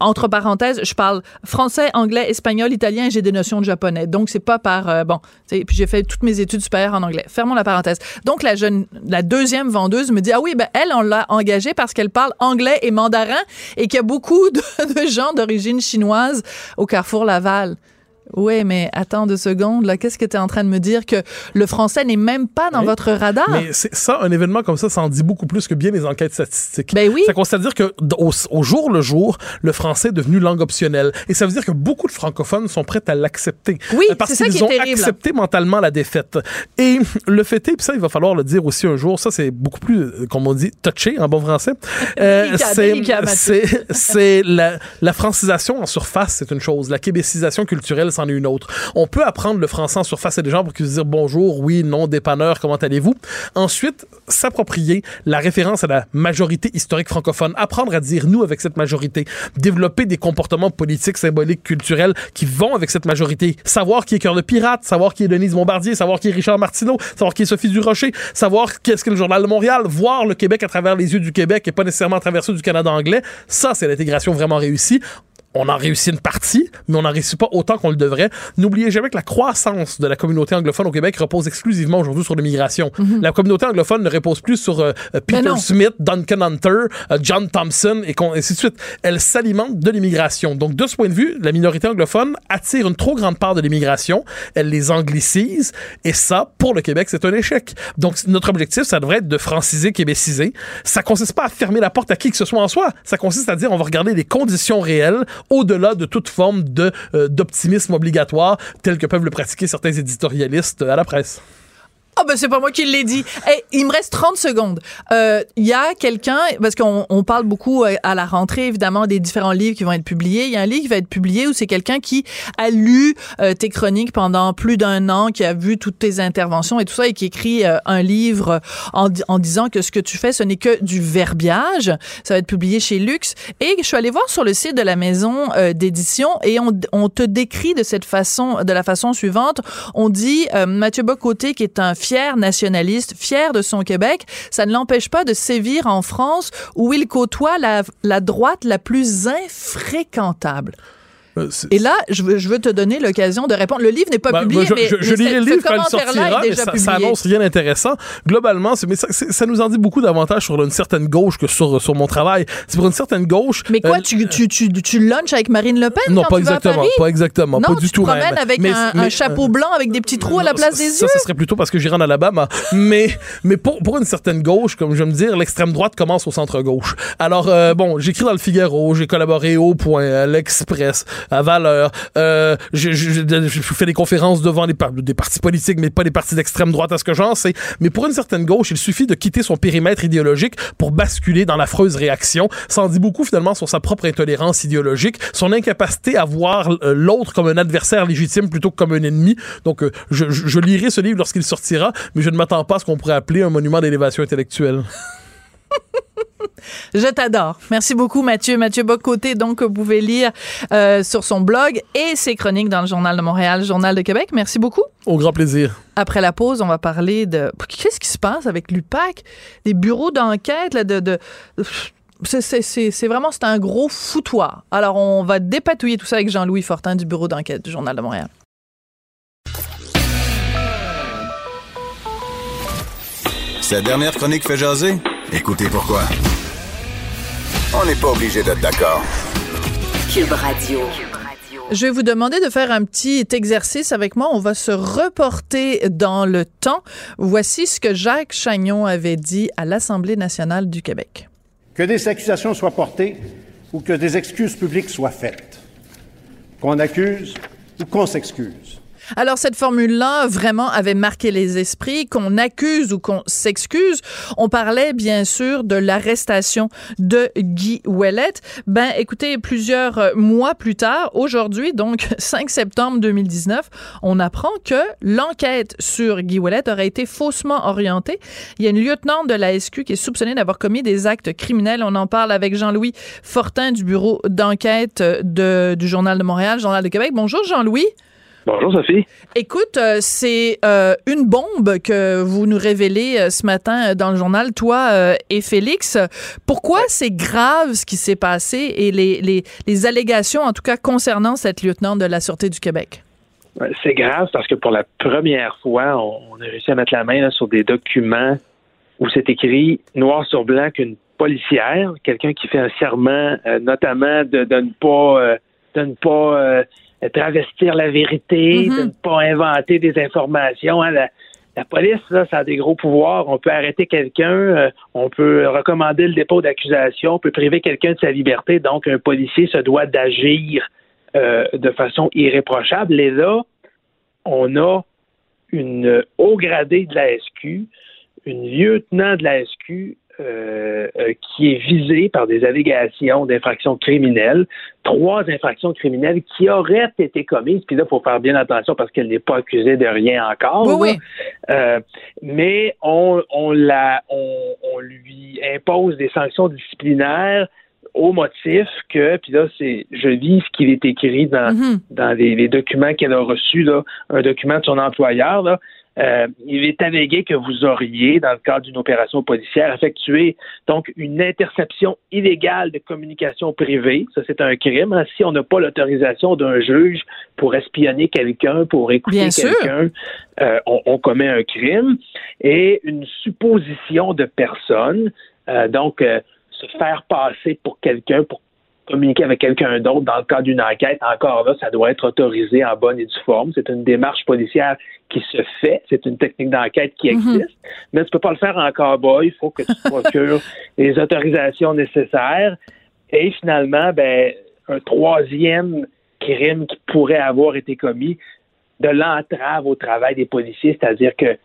Entre parenthèses, je parle français, anglais, espagnol, italien et j'ai des notions de japonais. Donc, c'est pas par, euh, bon, puis j'ai fait toutes mes études supérieures en anglais. Fermons la parenthèse. Donc, la jeune, la deuxième vendeuse me dit, ah oui, ben, elle, on l'a engagée parce qu'elle parle anglais et mandarin et qu'il y a beaucoup de, *laughs* de gens d'origine chinoise au Carrefour Laval. Oui, mais attends deux secondes, là. Qu'est-ce que tu es en train de me dire? Que le français n'est même pas dans Oui. votre radar? Mais c'est ça, un événement comme ça, ça en dit beaucoup plus que bien les enquêtes statistiques. Ben oui. Ça constate à dire que au, au jour le jour, le français est devenu langue optionnelle. Et ça veut dire que beaucoup de francophones sont prêts à l'accepter. Oui, Euh, parce c'est ça qu'ils qui est ont terrible. accepté mentalement la défaite. Et le fait est, puis ça, il va falloir le dire aussi un jour, ça c'est beaucoup plus, euh, comme on dit, touché en bon français. *laughs* Euh, c'est la, la francisation en surface, c'est une chose. La québécisation culturelle, une autre. On peut apprendre le français en surface à des gens pour qu'ils se disent bonjour, oui, non, dépanneur, comment allez-vous? Ensuite, s'approprier la référence à la majorité historique francophone, apprendre à dire nous avec cette majorité, développer des comportements politiques, symboliques, culturels qui vont avec cette majorité, savoir qui est Cœur de Pirate, savoir qui est Denise Bombardier, savoir qui est Richard Martineau, savoir qui est Sophie Durocher, savoir qu'est-ce que le Journal de Montréal, voir le Québec à travers les yeux du Québec et pas nécessairement à travers ceux du Canada anglais, ça, c'est l'intégration vraiment réussie on a réussi une partie, mais on n'en réussit pas autant qu'on le devrait. N'oubliez jamais que la croissance de la communauté anglophone au Québec repose exclusivement aujourd'hui sur l'immigration. Mhm. La communauté anglophone ne repose plus sur euh, euh, Peter Smith, Duncan Hunter, euh, John Thompson et ainsi de suite. Elle s'alimente de l'immigration. Donc, de ce point de vue, la minorité anglophone attire une trop grande part de l'immigration. Elle les anglicise. Et ça, pour le Québec, c'est un échec. Donc, notre objectif, ça devrait être de franciser, québéciser. Ça consiste pas à fermer la porte à qui que ce soit en soi. Ça consiste à dire, on va regarder les conditions réelles au-delà de toute forme euh, d'optimisme obligatoire tel que peuvent le pratiquer certains éditorialistes à la presse. Ah ben c'est pas moi qui l'ai dit. Hey, il me reste 30 secondes. Il euh, y a quelqu'un, parce qu'on on parle beaucoup euh, à la rentrée, évidemment, des différents livres qui vont être publiés. Il y a un livre qui va être publié où c'est quelqu'un qui a lu euh, tes chroniques pendant plus d'un an, qui a vu toutes tes interventions et tout ça, et qui écrit un livre en, en, disant que ce que tu fais, ce n'est que du verbiage. Ça va être publié chez Lux. Et je suis allée voir sur le site de la maison d'édition et on, on, te décrit de cette façon, de la façon suivante. On dit Mathieu Bocoté, qui est un fier nationaliste, fier de son Québec, ça ne l'empêche pas de sévir en France où il côtoie la, la droite la plus infréquentable. Euh, et là, je veux, je veux te donner l'occasion de répondre. Le livre n'est pas ben, publié, je, mais, je, je lirai le livre quand il sortira, déjà ça, ça, annonce rien d'intéressant. Globalement, mais ça, ça, nous en dit beaucoup davantage sur une certaine gauche que sur, sur mon travail. C'est pour une certaine gauche. Mais quoi, euh, tu, tu, tu, tu lunches avec Marine Le Pen Non, quand pas tu exactement, vas à Paris? pas exactement, non, pas du tout. Tu te promènes avec mais, un, mais, un, chapeau blanc avec des petits trous à la place ça, des yeux. Ça, serait plutôt parce que j'irai en Alabama. mais mais pour, pour une certaine gauche, comme je me dire, l'extrême droite commence au centre gauche. Alors euh, bon, j'écris dans le Figaro, j'ai collaboré au Point, à l'Express, à Valeur. Euh, je, fais des conférences devant des, des partis politiques, mais pas des partis d'extrême droite à ce que j'en sais. Mais pour une certaine gauche, il suffit de quitter son périmètre idéologique pour basculer dans l'affreuse réaction. Ça en dit beaucoup finalement sur sa propre intolérance idéologique, son incapacité à voir euh, l'autre comme un adversaire légitime plutôt que comme un ennemi. Donc euh, je, je lirai ce livre lorsqu'il sortira, mais je ne m'attends pas à ce qu'on pourrait appeler un monument d'élévation intellectuelle. *laughs* Je t'adore. Merci beaucoup, Mathieu. Mathieu Bocoté, donc, que vous pouvez lire euh, sur son blog et ses chroniques dans le Journal de Montréal, Journal de Québec. Merci beaucoup. Au grand plaisir. Après la pause, on va parler de. Qu'est-ce qui se passe avec l'UPAC? Des bureaux d'enquête, là, de. de... C'est vraiment c'est un gros foutoir. Alors, on va dépatouiller tout ça avec Jean-Louis Fortin du bureau d'enquête du Journal de Montréal. Cette dernière chronique fait jaser? Écoutez pourquoi. On n'est pas obligé d'être d'accord. Cube Radio. Je vais vous demander de faire un petit exercice avec moi. On va se reporter dans le temps. Voici ce que Jacques Chagnon avait dit à l'Assemblée nationale du Québec. Que des accusations soient portées ou que des excuses publiques soient faites. Qu'on accuse ou qu'on s'excuse. Alors cette formule-là vraiment avait marqué les esprits, qu'on accuse ou qu'on s'excuse. On parlait bien sûr de l'arrestation de Guy Ouellet. Ben écoutez, plusieurs mois plus tard, aujourd'hui donc *laughs* 5 septembre 2019, on apprend que l'enquête sur Guy Ouellet aurait été faussement orientée. Il y a une lieutenante de la SQ qui est soupçonnée d'avoir commis des actes criminels. On en parle avec Jean-Louis Fortin du bureau d'enquête du Journal de Montréal, Journal de Québec. Bonjour Jean-Louis. Bonjour Sophie. Écoute, euh, c'est euh, une bombe que vous nous révélez euh, ce matin dans le journal, toi et Félix. Pourquoi c'est grave ce qui s'est passé et les, les, les, allégations, en tout cas concernant cette lieutenant de la Sûreté du Québec? C'est grave parce que pour la première fois, on, on a réussi à mettre la main là, sur des documents où c'est écrit noir sur blanc qu'une policière, quelqu'un qui fait un serment, notamment de, de, ne pas, de ne pas travestir la vérité, Mhm. de ne pas inventer des informations. Hein. La, la, police, là, ça a des gros pouvoirs. On peut arrêter quelqu'un, euh, on peut recommander le dépôt d'accusation, on peut priver quelqu'un de sa liberté. Donc, un policier se doit d'agir euh, de façon irréprochable. Et là, on a une haut gradée de la SQ, une lieutenant de la SQ euh, euh, qui est visé par des allégations d'infractions criminelles, trois infractions criminelles qui auraient été commises, puis là, il faut faire bien attention parce qu'elle n'est pas accusée de rien encore. Oui, Euh, mais on, on, la, on, on lui impose des sanctions disciplinaires au motif que, puis là, c'est, je lis ce qu'il est écrit dans, Mhm. dans les, les documents qu'elle a reçus, là, un document de son employeur, là, euh, il est allégué que vous auriez, dans le cadre d'une opération policière, effectué donc une interception illégale de communication privée. Ça, c'est un crime. hein. Si on n'a pas l'autorisation d'un juge pour espionner quelqu'un, pour écouter quelqu'un, euh, on, on commet un crime. Et une supposition de personne, euh, donc se faire passer pour quelqu'un, pour communiquer avec quelqu'un d'autre dans le cadre d'une enquête, encore là, ça doit être autorisé en bonne et due forme. C'est une démarche policière qui se fait. C'est une technique d'enquête qui existe. Mais tu peux pas le faire en cowboy. Il faut que tu procures *laughs* les autorisations nécessaires. Et finalement, ben, un troisième crime qui pourrait avoir été commis, de l'entrave au travail des policiers, c'est-à-dire que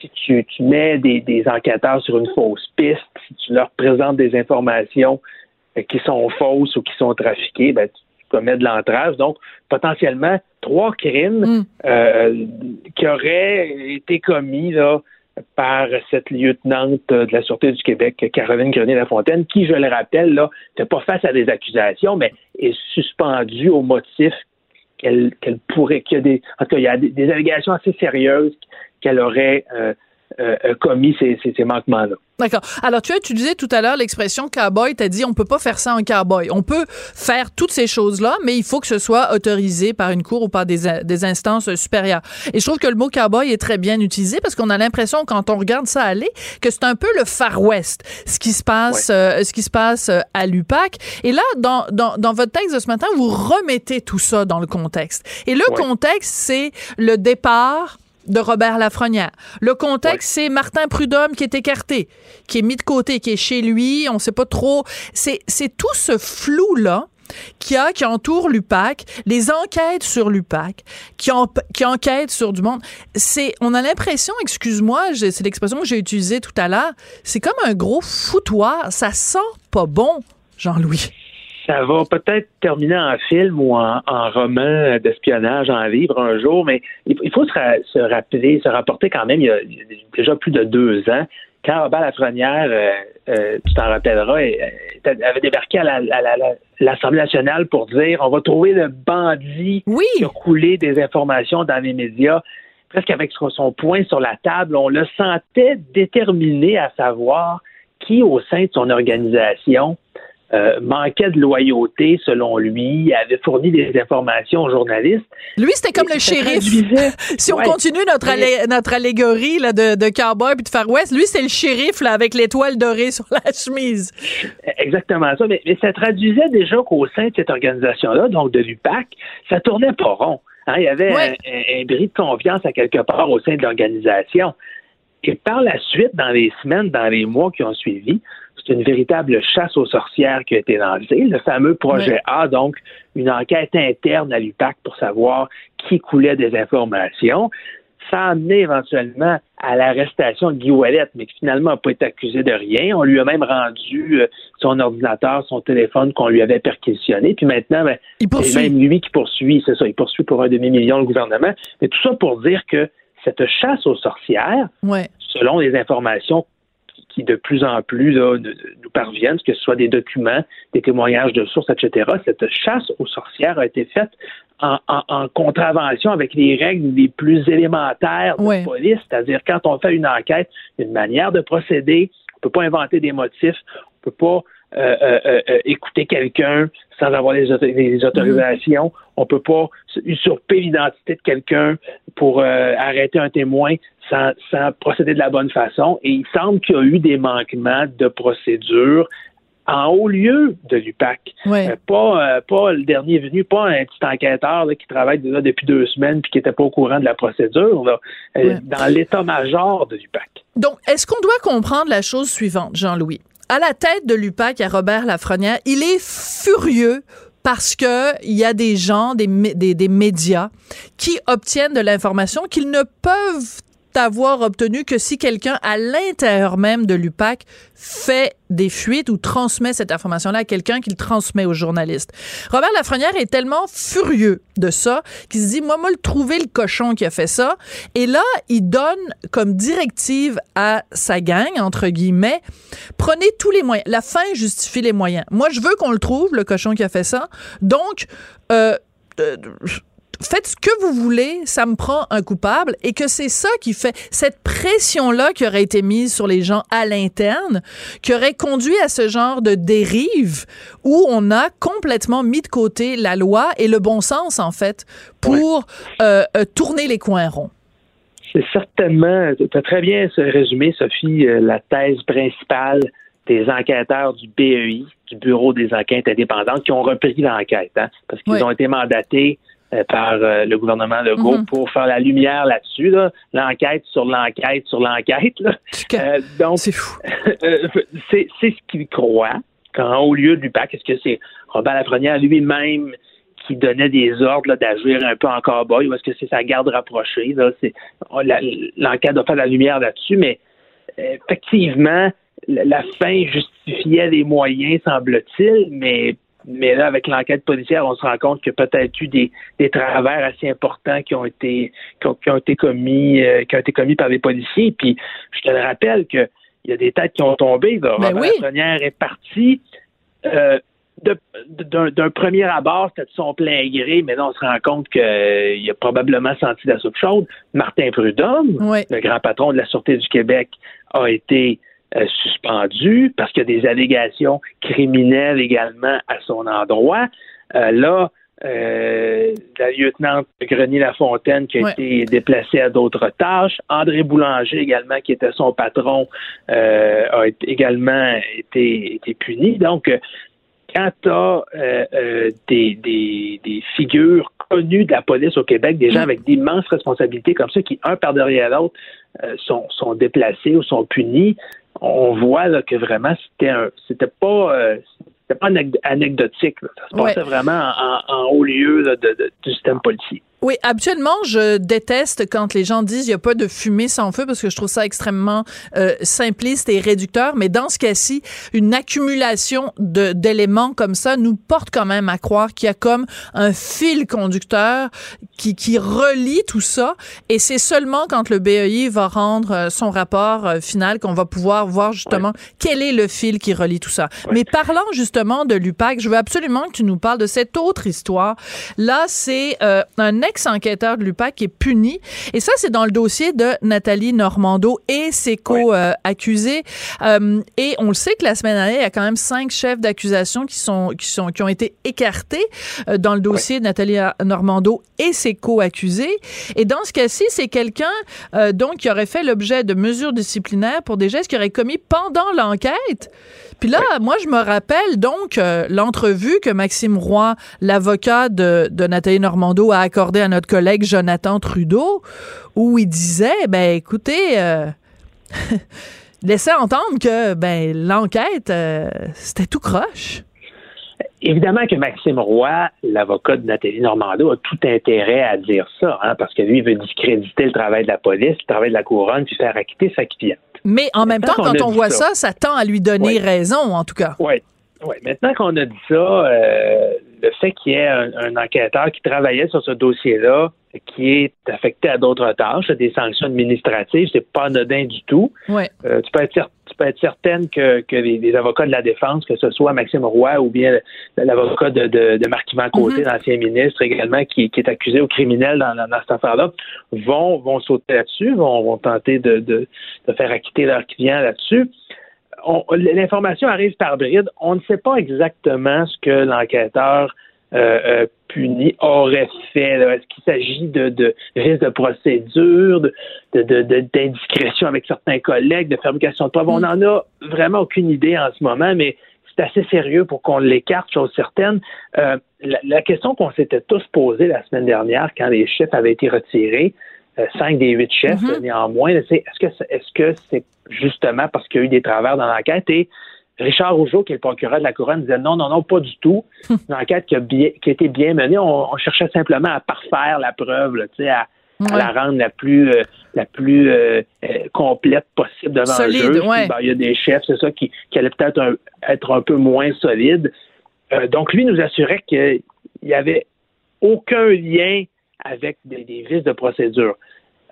si tu, tu mets des, des enquêteurs sur une fausse piste, si tu leur présentes des informations qui sont fausses ou qui sont trafiquées, ben, tu commets de l'entrave. Donc, potentiellement, trois crimes Mm. euh, qui auraient été commis là, par cette lieutenante de la Sûreté du Québec, Caroline Grenier-Lafontaine, qui, je le rappelle, là, n'était pas face à des accusations, mais est suspendue au motif qu'elle pourrait, qu'il y a des, en tout cas, il y a des, des allégations assez sérieuses qu'elle aurait euh, commis ces, ces, ces manquements-là. D'accord. Alors, tu as utilisé tout à l'heure l'expression cowboy. Tu as dit on peut pas faire ça en cowboy. On peut faire toutes ces choses-là, mais il faut que ce soit autorisé par une cour ou par des, des instances supérieures. Et je trouve que le mot cowboy est très bien utilisé parce qu'on a l'impression, quand on regarde ça aller, que c'est un peu le Far West, ce qui se passe, euh, ce qui se passe euh, à l'UPAC. Et là, dans, dans, dans votre texte de ce matin, vous remettez tout ça dans le contexte. Et le Ouais. contexte, c'est le départ de Robert Lafrenière. Le contexte, c'est Martin Prudhomme qui est écarté, qui est mis de côté, qui est chez lui, on sait pas trop. C'est, c'est tout ce flou-là qui a, qui entoure l'UPAC, les enquêtes sur l'UPAC, qui, en- qui enquêtent sur du monde. C'est, on a l'impression, excuse-moi, c'est l'expression que j'ai utilisée tout à l'heure, c'est comme un gros foutoir. Ça sent pas bon, Jean-Louis. Ça va peut-être terminer en film ou en, en roman d'espionnage, en livre un jour, mais il, il faut se, ra- se rappeler, se rapporter quand même, il y, a, déjà plus de deux ans, quand Robert Lafrenière, euh, euh, tu t'en rappelleras, avait débarqué à la- à la- la- l'Assemblée nationale pour dire on va trouver le bandit Oui. qui a coulé des informations dans les médias, presque avec son, son poing sur la table, on le sentait déterminé à savoir qui au sein de son organisation euh, manquait de loyauté selon lui, avait fourni des informations aux journalistes. Lui, c'était comme Et le shérif. *laughs* Si on Ouais. continue notre, Mais- allé- notre allégorie là, de, de cowboy puis de Far West, lui, c'est le shérif là, avec l'étoile dorée sur la *laughs* chemise. Exactement ça. Mais, mais ça traduisait déjà qu'au sein de cette organisation-là, donc de l'UPAC, ça tournait pas rond. Hein, il y avait Ouais. un, un- un bris de confiance à quelque part au sein de l'organisation. Et par la suite, dans les semaines, dans les mois qui ont suivi, c'est une véritable chasse aux sorcières qui a été lancée. Le fameux projet. A, donc une enquête interne à l'UPAC pour savoir qui coulait des informations. Ça a amené éventuellement à l'arrestation de Guy Ouellet, mais qui finalement n'a pas été accusé de rien. On lui a même rendu euh, son ordinateur, son téléphone qu'on lui avait perquisitionné. Puis maintenant, ben, c'est même lui qui poursuit, c'est ça, il poursuit pour un demi-million le gouvernement. Mais tout ça pour dire que cette chasse aux sorcières, Ouais. selon les informations qui, de plus en plus là, nous parviennent, que ce soit des documents, des témoignages de sources, etc., cette chasse aux sorcières a été faite en, en- en contravention avec les règles les plus élémentaires de Ouais. police, c'est-à-dire quand on fait une enquête, une manière de procéder, on peut pas inventer des motifs, on peut pas euh, euh, euh, écouter quelqu'un sans avoir les, les autorisations. On peut pas usurper l'identité de quelqu'un pour arrêter un témoin sans, sans procéder de la bonne façon. Et il semble qu'il y a eu des manquements de procédure en haut lieu de l'UPAC. Ouais. Euh, pas, euh, pas le dernier venu, pas un petit enquêteur là, qui travaille là, depuis deux semaines puis qui n'était pas au courant de la procédure, là, euh, dans l'état-major de l'UPAC. Donc, est-ce qu'on doit comprendre la chose suivante, Jean-Louis? À la tête de l'UPAC, a Robert Lafrenière. Il est furieux parce que il y a des gens, des, des, des médias qui obtiennent de l'information qu'ils ne peuvent avoir obtenu que si quelqu'un à l'intérieur même de l'UPAC fait des fuites ou transmet cette information-là à quelqu'un qui le transmet aux journalistes. Robert Lafrenière est tellement furieux de ça qu'il se dit, moi, moi, le trouver le cochon qui a fait ça. Et là, il donne comme directive à sa gang, entre guillemets, prenez tous les moyens. La fin justifie les moyens. Moi, je veux qu'on le trouve, le cochon qui a fait ça. Donc, euh, euh faites ce que vous voulez, ça me prend un coupable et que c'est ça qui fait cette pression-là qui aurait été mise sur les gens à l'interne, qui aurait conduit à ce genre de dérive où on a complètement mis de côté la loi et le bon sens, en fait, pour euh, euh, tourner les coins ronds. C'est certainement, tu as très bien résumé, Sophie, euh, la thèse principale des enquêteurs du BEI, du Bureau des enquêtes indépendantes, qui ont repris l'enquête, hein, parce qu'ils ont été mandatés par euh, le gouvernement Legault mm pour faire la lumière là-dessus, l'enquête sur l'enquête sur l'enquête. Euh, donc, c'est fou. *laughs* c'est ce qu'il croit quand au lieu du PAC, est-ce que c'est Robert Lafrenière lui-même qui donnait des ordres d'agir un peu en cowboy ou est-ce que c'est sa garde rapprochée? L'enquête doit faire la lumière là-dessus, mais effectivement, la fin justifiait les moyens, semble-t-il, mais mais là, avec l'enquête policière, on se rend compte qu'il y a peut-être eu des, des travers assez importants qui ont été qui ont, été commis euh, qui ont été commis par les policiers. Puis je te le rappelle que il y a des têtes qui ont tombé. Là. Ben Robert est parti euh, d'un premier abord, c'était de son plein gré, mais là, on se rend compte qu'il a probablement senti la soupe chaude. Martin Prudhomme, le grand patron de la Sûreté du Québec, a été euh, suspendu parce qu'il y a des allégations criminelles également à son endroit. Euh, là, euh, la lieutenant Grenier-Lafontaine qui a été déplacée à d'autres tâches. André Boulanger également, qui était son patron, a également été, été puni. Donc, quand tu as des, des, des, figures connues de la police au Québec, des gens mm. avec d'immenses responsabilités comme ça, qui, un par derrière l'autre, sont, sont déplacés ou sont punis, on voit là, que vraiment c'était un c'était pas euh, c'était pas anecdotique. Ça se passait vraiment en, haut lieu de, du système policier. Oui, habituellement, je déteste quand les gens disent il n'y a pas de fumée sans feu parce que je trouve ça extrêmement euh, simpliste et réducteur. Mais dans ce cas-ci, une accumulation d'éléments comme ça nous porte quand même à croire qu'il y a comme un fil conducteur qui, qui relie tout ça. Et c'est seulement quand le BEI va rendre euh, son rapport euh, final qu'on va pouvoir voir justement quel est le fil qui relie tout ça. Mais parlant justement de l'UPAC, je veux absolument que tu nous parles de cette autre histoire. Là, c'est euh, un ex-enquêteur de l'UPAC qui est puni. Et ça, c'est dans le dossier de Nathalie Normando et ses co-accusés. Euh, et on le sait que la semaine dernière, il y a quand même cinq chefs d'accusation qui sont, qui sont, qui ont été écartés euh, dans le dossier de Nathalie Normando et ses co-accusés. Et dans ce cas-ci, c'est quelqu'un, euh, donc, qui aurait fait l'objet de mesures disciplinaires pour des gestes qu'il aurait commis pendant l'enquête. Puis là, moi, je me rappelle donc l'entrevue que Maxime Roy, l'avocat de, de Nathalie Normando, a accordé à notre collègue Jonathan Trudeau, où il disait, ben écoutez, euh, *laughs* laissez entendre que ben l'enquête, euh, c'était tout croche. Évidemment que Maxime Roy, l'avocat de Nathalie Normando, a tout intérêt à dire ça, hein, parce que lui, il veut discréditer le travail de la police, le travail de la couronne, puis faire acquitter sa cliente. Mais en même temps, quand on, voit ça, ça, tend à lui donner raison, en tout cas. Oui. Oui, maintenant qu'on a dit ça, euh, le fait qu'il y ait un, enquêteur qui travaillait sur ce dossier-là, qui est affecté à d'autres tâches, des sanctions administratives, c'est pas anodin du tout. Ouais. Euh, tu, peux être, tu peux être certaine que, que les, avocats de la défense, que ce soit Maxime Roy ou bien l'avocat de, de, de Marc-Yvan Côté, mm-hmm. l'ancien ministre également, qui, qui, est accusé au criminel dans, dans, cette affaire-là, vont, vont sauter là-dessus, vont, vont tenter de, de, de faire acquitter leur client là-dessus l'information arrive par bride. On ne sait pas exactement ce que l'enquêteur euh, euh, puni aurait fait. Est-ce qu'il s'agit de, de risque de procédure, d'indiscrétion avec certains collègues, de fabrication de preuves? On n'en a vraiment aucune idée en ce moment, mais c'est assez sérieux pour qu'on l'écarte, chose certaine. Euh, la, question qu'on s'était tous posée la semaine dernière quand les chefs avaient été retirés, euh, cinq des huit chefs, mm-hmm. néanmoins, c'est est-ce que est-ce que c'est justement parce qu'il y a eu des travers dans l'enquête et Richard Rougeau, qui est le procureur de la Couronne, disait non, non, non, pas du tout. *laughs* Une enquête qui a, bien, qui a été bien menée. On, cherchait simplement à parfaire la preuve, là, à, à la rendre la plus euh, la plus euh, euh, complète possible devant Solide, le ouais. Ben, il y a des chefs, c'est ça, qui, qui allaient peut-être un- être un peu moins solides. Euh, donc, lui nous assurait qu'il n'y avait aucun lien avec des, des vices de procédure.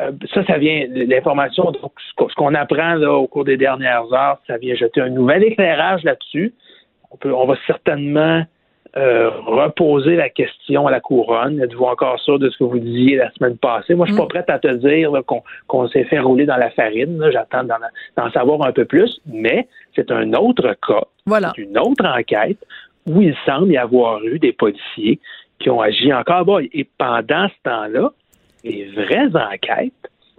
Euh, ça, ça vient, l'information, donc, ce qu'on- ce qu'on apprend là, au cours des dernières heures, ça vient jeter un nouvel éclairage là-dessus. On, peut, on va certainement euh, reposer la question à la couronne. Êtes-vous encore sûr de ce que vous disiez la semaine passée? Moi, je suis pas prête à te dire là, qu'on qu'on s'est fait rouler dans la farine. là. J'attends d'en d'en savoir un peu plus, mais c'est un autre cas, Voilà. c'est une autre enquête où il semble y avoir eu des policiers qui ont agi encore bas. Et pendant ce temps-là, les vraies enquêtes,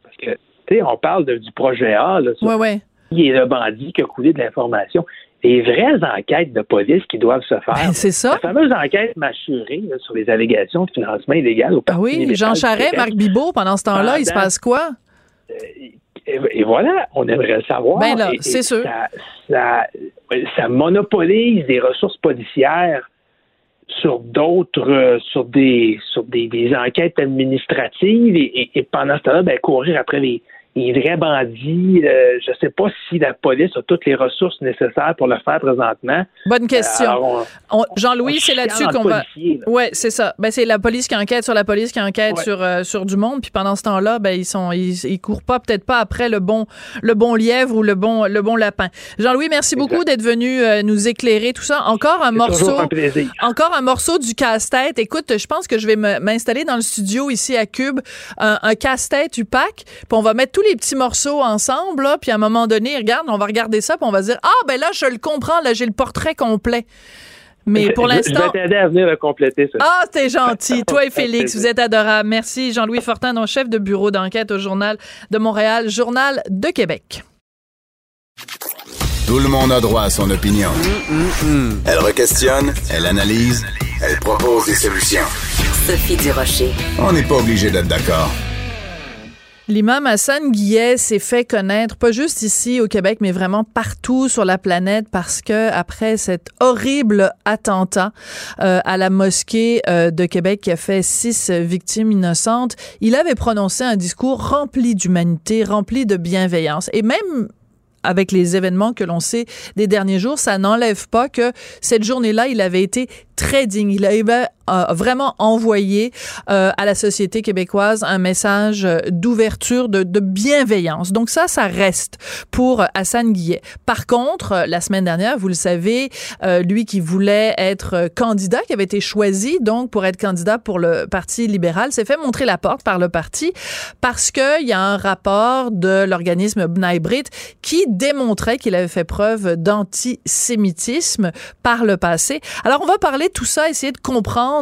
parce que, tu sais, on parle de- du projet A, là, sur Ouais, ouais. qui est le bandit qui a coulé de l'information. Les vraies enquêtes de police qui doivent se faire. Ben, c'est ça. La fameuse enquête mâchurée là, sur les allégations de financement illégal au Ah Parti oui, libéral Jean Charest. Marc Bibot, pendant ce temps-là, il se passe quoi? Et, et voilà, on aimerait le savoir. Ben là, c'est sûr. Ça, ça, ça monopolise des ressources policières sur d'autres, euh, sur des, sur des, des enquêtes administratives et, et- et pendant ce temps-là, ben, courir après les, les vrais bandits. euh, je ne sais pas si la police a toutes les ressources nécessaires pour le faire présentement. Bonne question. On- Jean-Louis, c'est là-dessus qu'on va. là. Ouais, c'est ça. Ben c'est la police qui enquête sur la police qui enquête Ouais. sur euh, sur du monde. Puis pendant ce temps-là, ben ils sont ils, ils courent pas peut-être pas après le bon le bon lièvre ou le bon le bon lapin. Jean-Louis, merci Exact. beaucoup d'être venu euh, nous éclairer tout ça. Encore un morceau. un. Encore un morceau du casse-tête. Écoute, je pense que je vais m'installer dans le studio ici à Cube, un, un casse-tête UPAC, puis on va mettre tous les petits morceaux ensemble, là, puis à un moment donné, regarde, on va regarder ça, puis on va se dire, ah, ben là, je le comprends, là, j'ai le portrait complet. Mais pour Je- Je l'instant... vais t'aider à venir le compléter, ça. Ah, t'es gentil. *laughs* Toi et Félix, vous êtes adorables. Merci. Jean-Louis Fortin, non chef de bureau d'enquête au Journal de Montréal, Journal de Québec. Tout le monde a droit à son opinion. Elle requestionne, elle analyse, elle propose des solutions. Sophie Durocher. On n'est pas obligé d'être d'accord. L'imam Hassan Guillet s'est fait connaître, pas juste ici au Québec, mais vraiment partout sur la planète parce que après cet horrible attentat euh, à la mosquée euh, de Québec qui a fait six victimes innocentes, il avait prononcé un discours rempli d'humanité, rempli de bienveillance. Et même avec les événements que l'on sait des derniers jours, ça n'enlève pas que cette journée-là, il avait été très digne. Il vraiment envoyé euh, à la société québécoise un message d'ouverture, de, de bienveillance. Donc ça, ça reste pour Hassan Guillet. Par contre, la semaine dernière, vous le savez, euh, lui qui voulait être candidat, qui avait été choisi donc pour être candidat pour le Parti libéral, s'est fait montrer la porte par le parti parce qu'il y a un rapport de l'organisme B'rith qui démontrait qu'il avait fait preuve d'antisémitisme par le passé. Alors, on va parler de tout ça, essayer de comprendre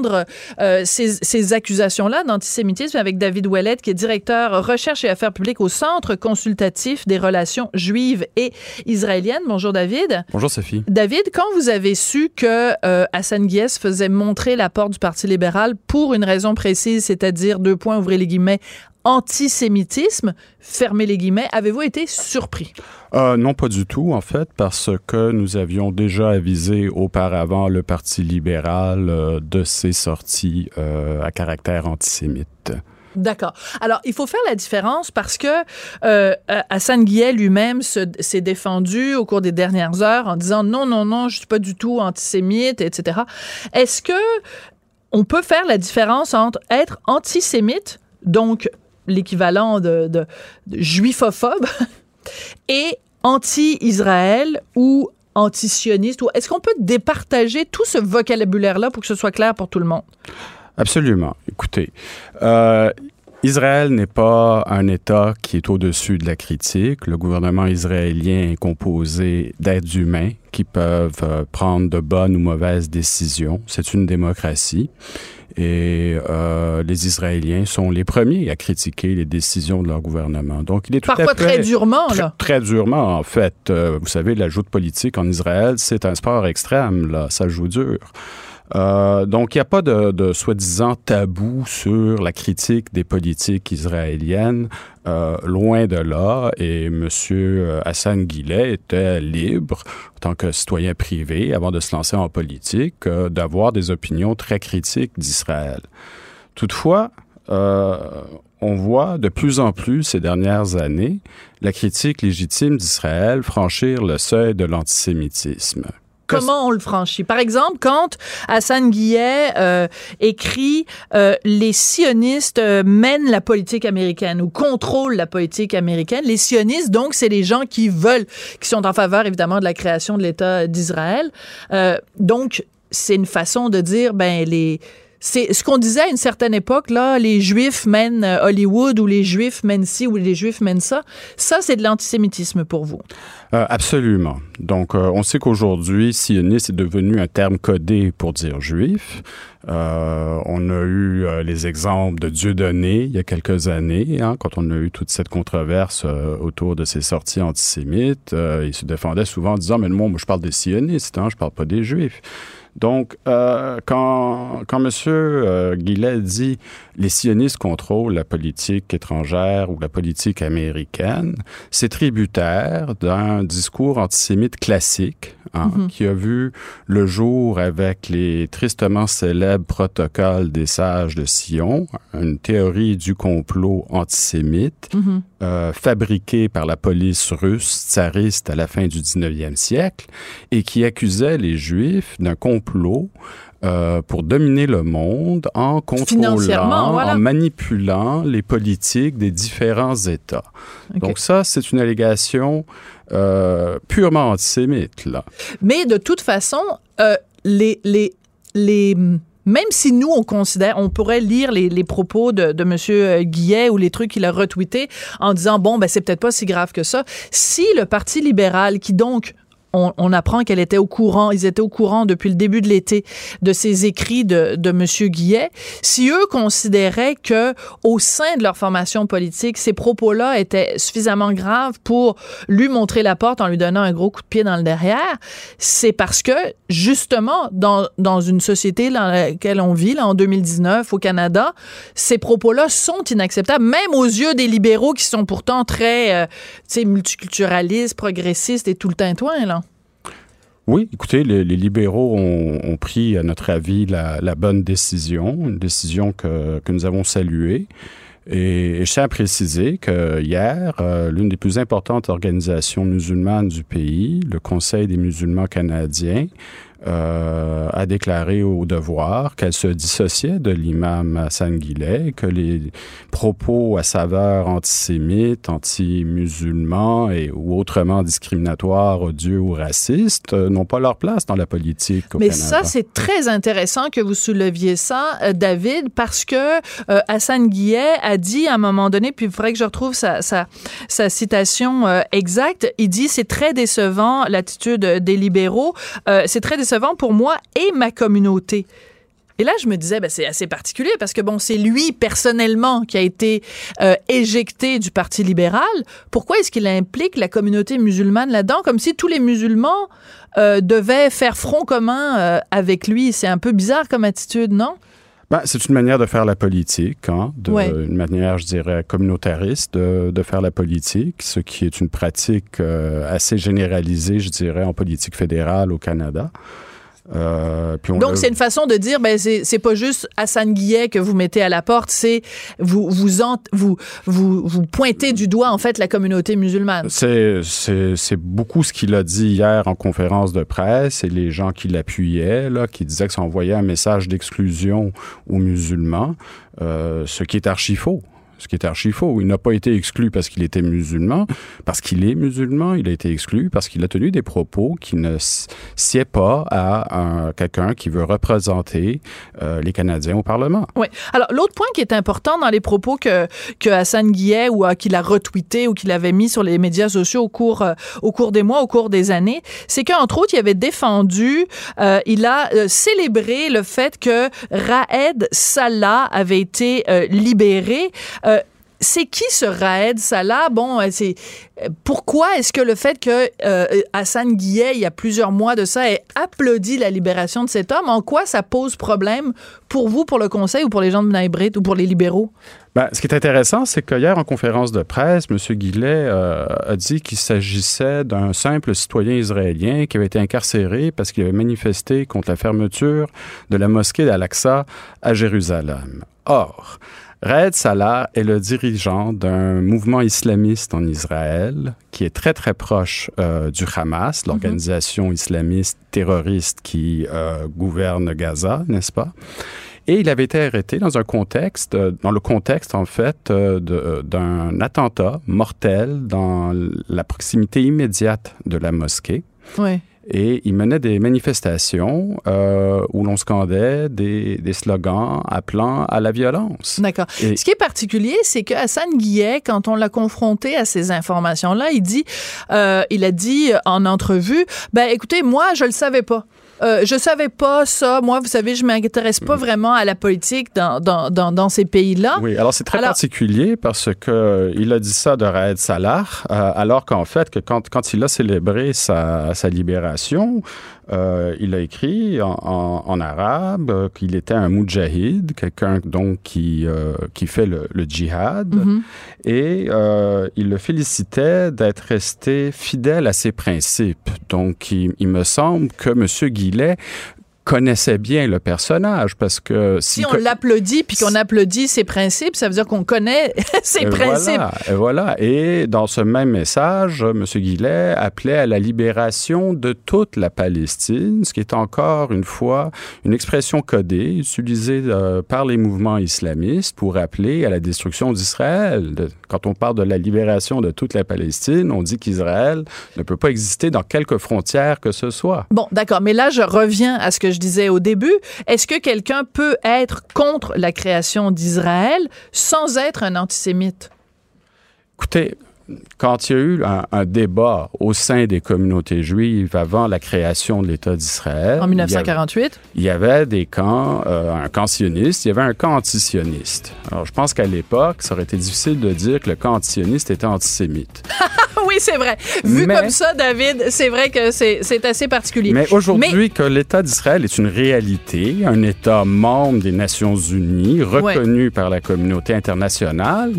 euh, ces, ces accusations-là d'antisémitisme avec David Ouellet, qui est directeur recherche et affaires publiques au Centre consultatif des relations juives et israéliennes. Bonjour, David. Bonjour Sophie. David, quand vous avez su que euh, Hassan Guies faisait montrer la porte du Parti libéral pour une raison précise, c'est-à-dire deux points, ouvrez les guillemets, antisémitisme, fermez les guillemets, avez-vous été surpris? Euh, non, pas du tout, en fait, parce que nous avions déjà avisé auparavant le Parti libéral euh, de ses sorties euh, à caractère antisémite. D'accord. Alors, il faut faire la différence parce que euh, Hassan Guillet lui-même se- s'est défendu au cours des dernières heures en disant non, non, non, je suis pas du tout antisémite, etc. Est-ce que on peut faire la différence entre être antisémite, donc l'équivalent de, juifophobe, *laughs* et anti-Israël ou antisioniste? Est-ce qu'on peut départager tout ce vocabulaire-là pour que ce soit clair pour tout le monde? Absolument. Écoutez, euh, Israël n'est pas un État qui est au-dessus de la critique. Le gouvernement israélien est composé d'êtres humains qui peuvent euh, prendre de bonnes ou mauvaises décisions. C'est une démocratie. Et euh, les Israéliens sont les premiers à critiquer les décisions de leur gouvernement. Donc, il est tout Parfois à fait... très durement, Très, là? très durement, en fait. Euh, vous savez, la joute politique en Israël, c'est un sport extrême, là. Ça joue dur. Euh, donc, il n'y a pas de, de soi-disant tabou sur la critique des politiques israéliennes, euh, loin de là. Et M. Hassan Guillet était libre, en tant que citoyen privé, avant de se lancer en politique, euh, d'avoir des opinions très critiques d'Israël. Toutefois, euh, on voit de plus en plus ces dernières années la critique légitime d'Israël franchir le seuil de l'antisémitisme. Comment on le franchit? Par exemple, quand Hassan Guillet euh, écrit euh, Les sionistes euh, mènent la politique américaine ou contrôlent la politique américaine, les sionistes, donc, c'est les gens qui veulent, qui sont en faveur, évidemment, de la création de l'État d'Israël. donc, c'est une façon de dire, ben, les c'est ce qu'on disait à une certaine époque, là, les Juifs mènent euh, Hollywood ou les Juifs mènent ci ou les Juifs mènent ça. Ça, c'est de l'antisémitisme pour vous. Euh, absolument. Donc, euh, on sait qu'aujourd'hui, sioniste est devenu un terme codé pour dire juif. on a eu les exemples de Dieudonné il y a quelques années, hein, quand on a eu toute cette controverse autour de ses sorties antisémites. il se défendait souvent en disant, mais moi, moi je parle des sionistes, hein, je parle pas des juifs. Donc, euh, quand, quand M. Euh, dit les sionistes contrôlent la politique étrangère ou la politique américaine, c'est tributaire d'un discours antisémite classique hein, mm-hmm. qui a vu le jour avec les tristement célèbres protocoles des sages de Sion, une théorie du complot antisémite mm-hmm. euh, fabriquée par la police russe tsariste à la fin du 19e siècle et qui accusait les Juifs d'un complot euh, pour dominer le monde en contrôlant, en manipulant les politiques des différents États. Donc ça, c'est une allégation euh, purement antisémite. Là. Mais de toute façon, euh, les, les, les même si nous, on considère, on pourrait lire les, les propos de, de M. Guillet ou les trucs qu'il a retweetés en disant, bon, ben, c'est peut-être pas si grave que ça. Si le Parti libéral, qui donc on, apprend qu'elle était au courant, ils étaient au courant depuis le début de l'été de ces écrits de, M. Guillet. Si eux considéraient que au sein de leur formation politique, ces propos-là étaient suffisamment graves pour lui montrer la porte en lui donnant un gros coup de pied dans le derrière, c'est parce que justement dans, dans une société dans laquelle on vit, en 2019 au Canada, ces propos-là sont inacceptables, même aux yeux des libéraux qui sont pourtant très, euh, multiculturalistes, progressistes et tout le tintouin, là. Oui, écoutez, les, libéraux ont, pris, à notre avis, la, bonne décision, une décision que, nous avons saluée. Et, je tiens à préciser que hier, euh, l'une des plus importantes organisations musulmanes du pays, le Conseil des musulmans canadiens, euh, a déclaré au devoir qu'elle se dissociait de l'imam Hassan Guillet, que les propos à saveur antisémite, anti-musulmans et ou autrement discriminatoires, odieux ou racistes euh, n'ont pas leur place dans la politique au Mais ça, c'est très intéressant que vous souleviez ça, euh, David, parce que Hassan Guillet a dit à un moment donné, puis il faudrait que je retrouve sa, sa, sa citation exacte, il dit c'est très décevant l'attitude des libéraux, c'est très décevant pour moi et ma communauté. Et là, je me disais, ben, c'est assez particulier parce que bon, c'est lui personnellement qui a été euh, éjecté du Parti libéral. Pourquoi est-ce qu'il implique la communauté musulmane là-dedans, comme si tous les musulmans euh, devaient faire front commun euh, avec lui C'est un peu bizarre comme attitude, non? Ben, c'est une manière de faire la politique, hein, de, une manière, je dirais, communautariste de, de, faire la politique, ce qui est une pratique assez généralisée, je dirais, en politique fédérale au Canada. Euh, Donc, c'est une façon de dire, ben, c'est pas juste Hassan Guillet que vous mettez à la porte, c'est vous vous, vous, vous, vous pointez du doigt, en fait, la communauté musulmane. C'est beaucoup ce qu'il a dit hier en conférence de presse et les gens qui l'appuyaient, là, qui disaient que ça envoyait un message d'exclusion aux musulmans, euh, ce qui est archi faux ce qui est archi faux. Il n'a pas été exclu parce qu'il était musulman, parce qu'il est musulman. Il a été exclu parce qu'il a tenu des propos qui ne sied pas à quelqu'un qui veut représenter euh, les Canadiens au Parlement. Oui. Alors, l'autre point qui est important dans les propos que, que Hassan Guillet ou qu'il a retweeté ou qu'il avait mis sur les médias sociaux au cours, euh, au cours des mois, au cours des années, c'est qu'entre autres, il avait défendu, euh, il a célébré le fait que Raed Salah avait été libéré. Euh, c'est qui ce Raed Salah? Bon, euh, c'est euh, pourquoi est-ce que le fait que Hassan Guillet, il y a plusieurs mois de ça, ait applaudi la libération de cet homme, en quoi ça pose problème pour vous, pour le Conseil ou pour les gens de Naibrit ou pour les libéraux? Ben, ce qui est intéressant, c'est qu'hier, en conférence de presse, M. Guillet a dit qu'il s'agissait d'un simple citoyen israélien qui avait été incarcéré parce qu'il avait manifesté contre la fermeture de la mosquée d'Al-Aqsa à Jérusalem. Or, Raed Salah est le dirigeant d'un mouvement islamiste en Israël qui est très très proche euh, du Hamas, l'organisation islamiste terroriste qui euh, gouverne Gaza, n'est-ce pas? Et il avait été arrêté dans un contexte, euh, dans le contexte en fait d'un attentat mortel dans la proximité immédiate de la mosquée. Oui et il menait des manifestations euh, où l'on scandait des, des, slogans appelant à la violence. D'accord. Ce qui est particulier, c'est que Hassan Guillet, quand on l'a confronté à ces informations-là, il dit, euh, il a dit en entrevue, ben écoutez, moi je le savais pas. Euh, je savais pas ça. Moi, vous savez, je m'intéresse pas mm. vraiment à la politique dans, dans, dans, dans ces pays-là. Oui, alors c'est très particulier parce que il a dit ça de Raed Salah, euh, alors qu'en fait, que quand, quand il a célébré sa, sa libération, euh, il a écrit en, en, en arabe euh, qu'il était un moudjahid, quelqu'un donc qui, euh, qui fait le, le djihad, Mhm. et il le félicitait d'être resté fidèle à ses principes. Donc, il, il me semble que M. Guillet connaissait bien le personnage parce que si on l'applaudit puis qu'on applaudit ses principes, ça veut dire qu'on connaît *laughs* ses et principes. Voilà, et voilà. Et dans ce même message, M. Guillet appelait à la libération de toute la Palestine, ce qui est encore une fois une expression codée utilisée euh, par les mouvements islamistes pour appeler à la destruction d'Israël. Quand on parle de la libération de toute la Palestine, on dit qu'Israël ne peut pas exister dans quelque frontière que ce soit. Bon, d'accord, mais là je reviens à ce que je disais au début. Est-ce que quelqu'un peut être contre la création d'Israël sans être un antisémite? Écoutez, quand il y a eu un, un, débat au sein des communautés juives avant la création de l'État d'Israël. En 1948? Il y avait, il y avait des camps, euh, un camp sioniste, il y avait un camp antisioniste. Alors, je pense qu'à l'époque, ça aurait été difficile de dire que le camp antisioniste était antisémite. *laughs* oui, c'est vrai. Vu mais, comme ça, David, c'est vrai que c'est assez particulier. Mais aujourd'hui, mais... que l'État d'Israël est une réalité, un État membre des Nations Unies, reconnu ouais. par la communauté internationale,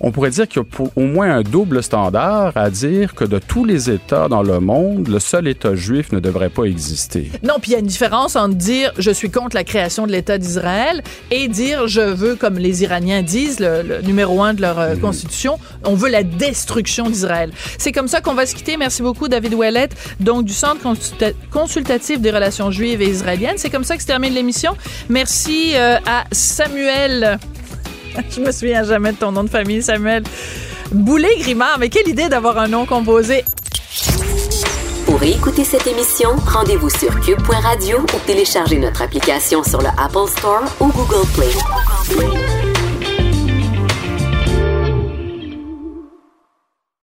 on pourrait dire qu'il y a au moins un double standard à dire que de tous les États dans le monde, le seul État juif ne devrait pas exister. Non, puis il y a une différence entre dire je suis contre la création de l'État d'Israël et dire je veux, comme les Iraniens disent, le, le numéro un de leur euh, mmh. constitution, on veut la destruction d'Israël. C'est comme ça qu'on va se quitter. Merci beaucoup, David Ouellet, donc du Centre consulta consultatif des relations juives et israéliennes. C'est comme ça que se termine l'émission. Merci euh, à Samuel. *laughs* Je me souviens jamais de ton nom de famille, Samuel. Boulet-Grimard, mais quelle idée d'avoir un nom composé. Pour écouter cette émission, rendez-vous sur cube.radio ou téléchargez notre application sur le Apple Store ou Google Play.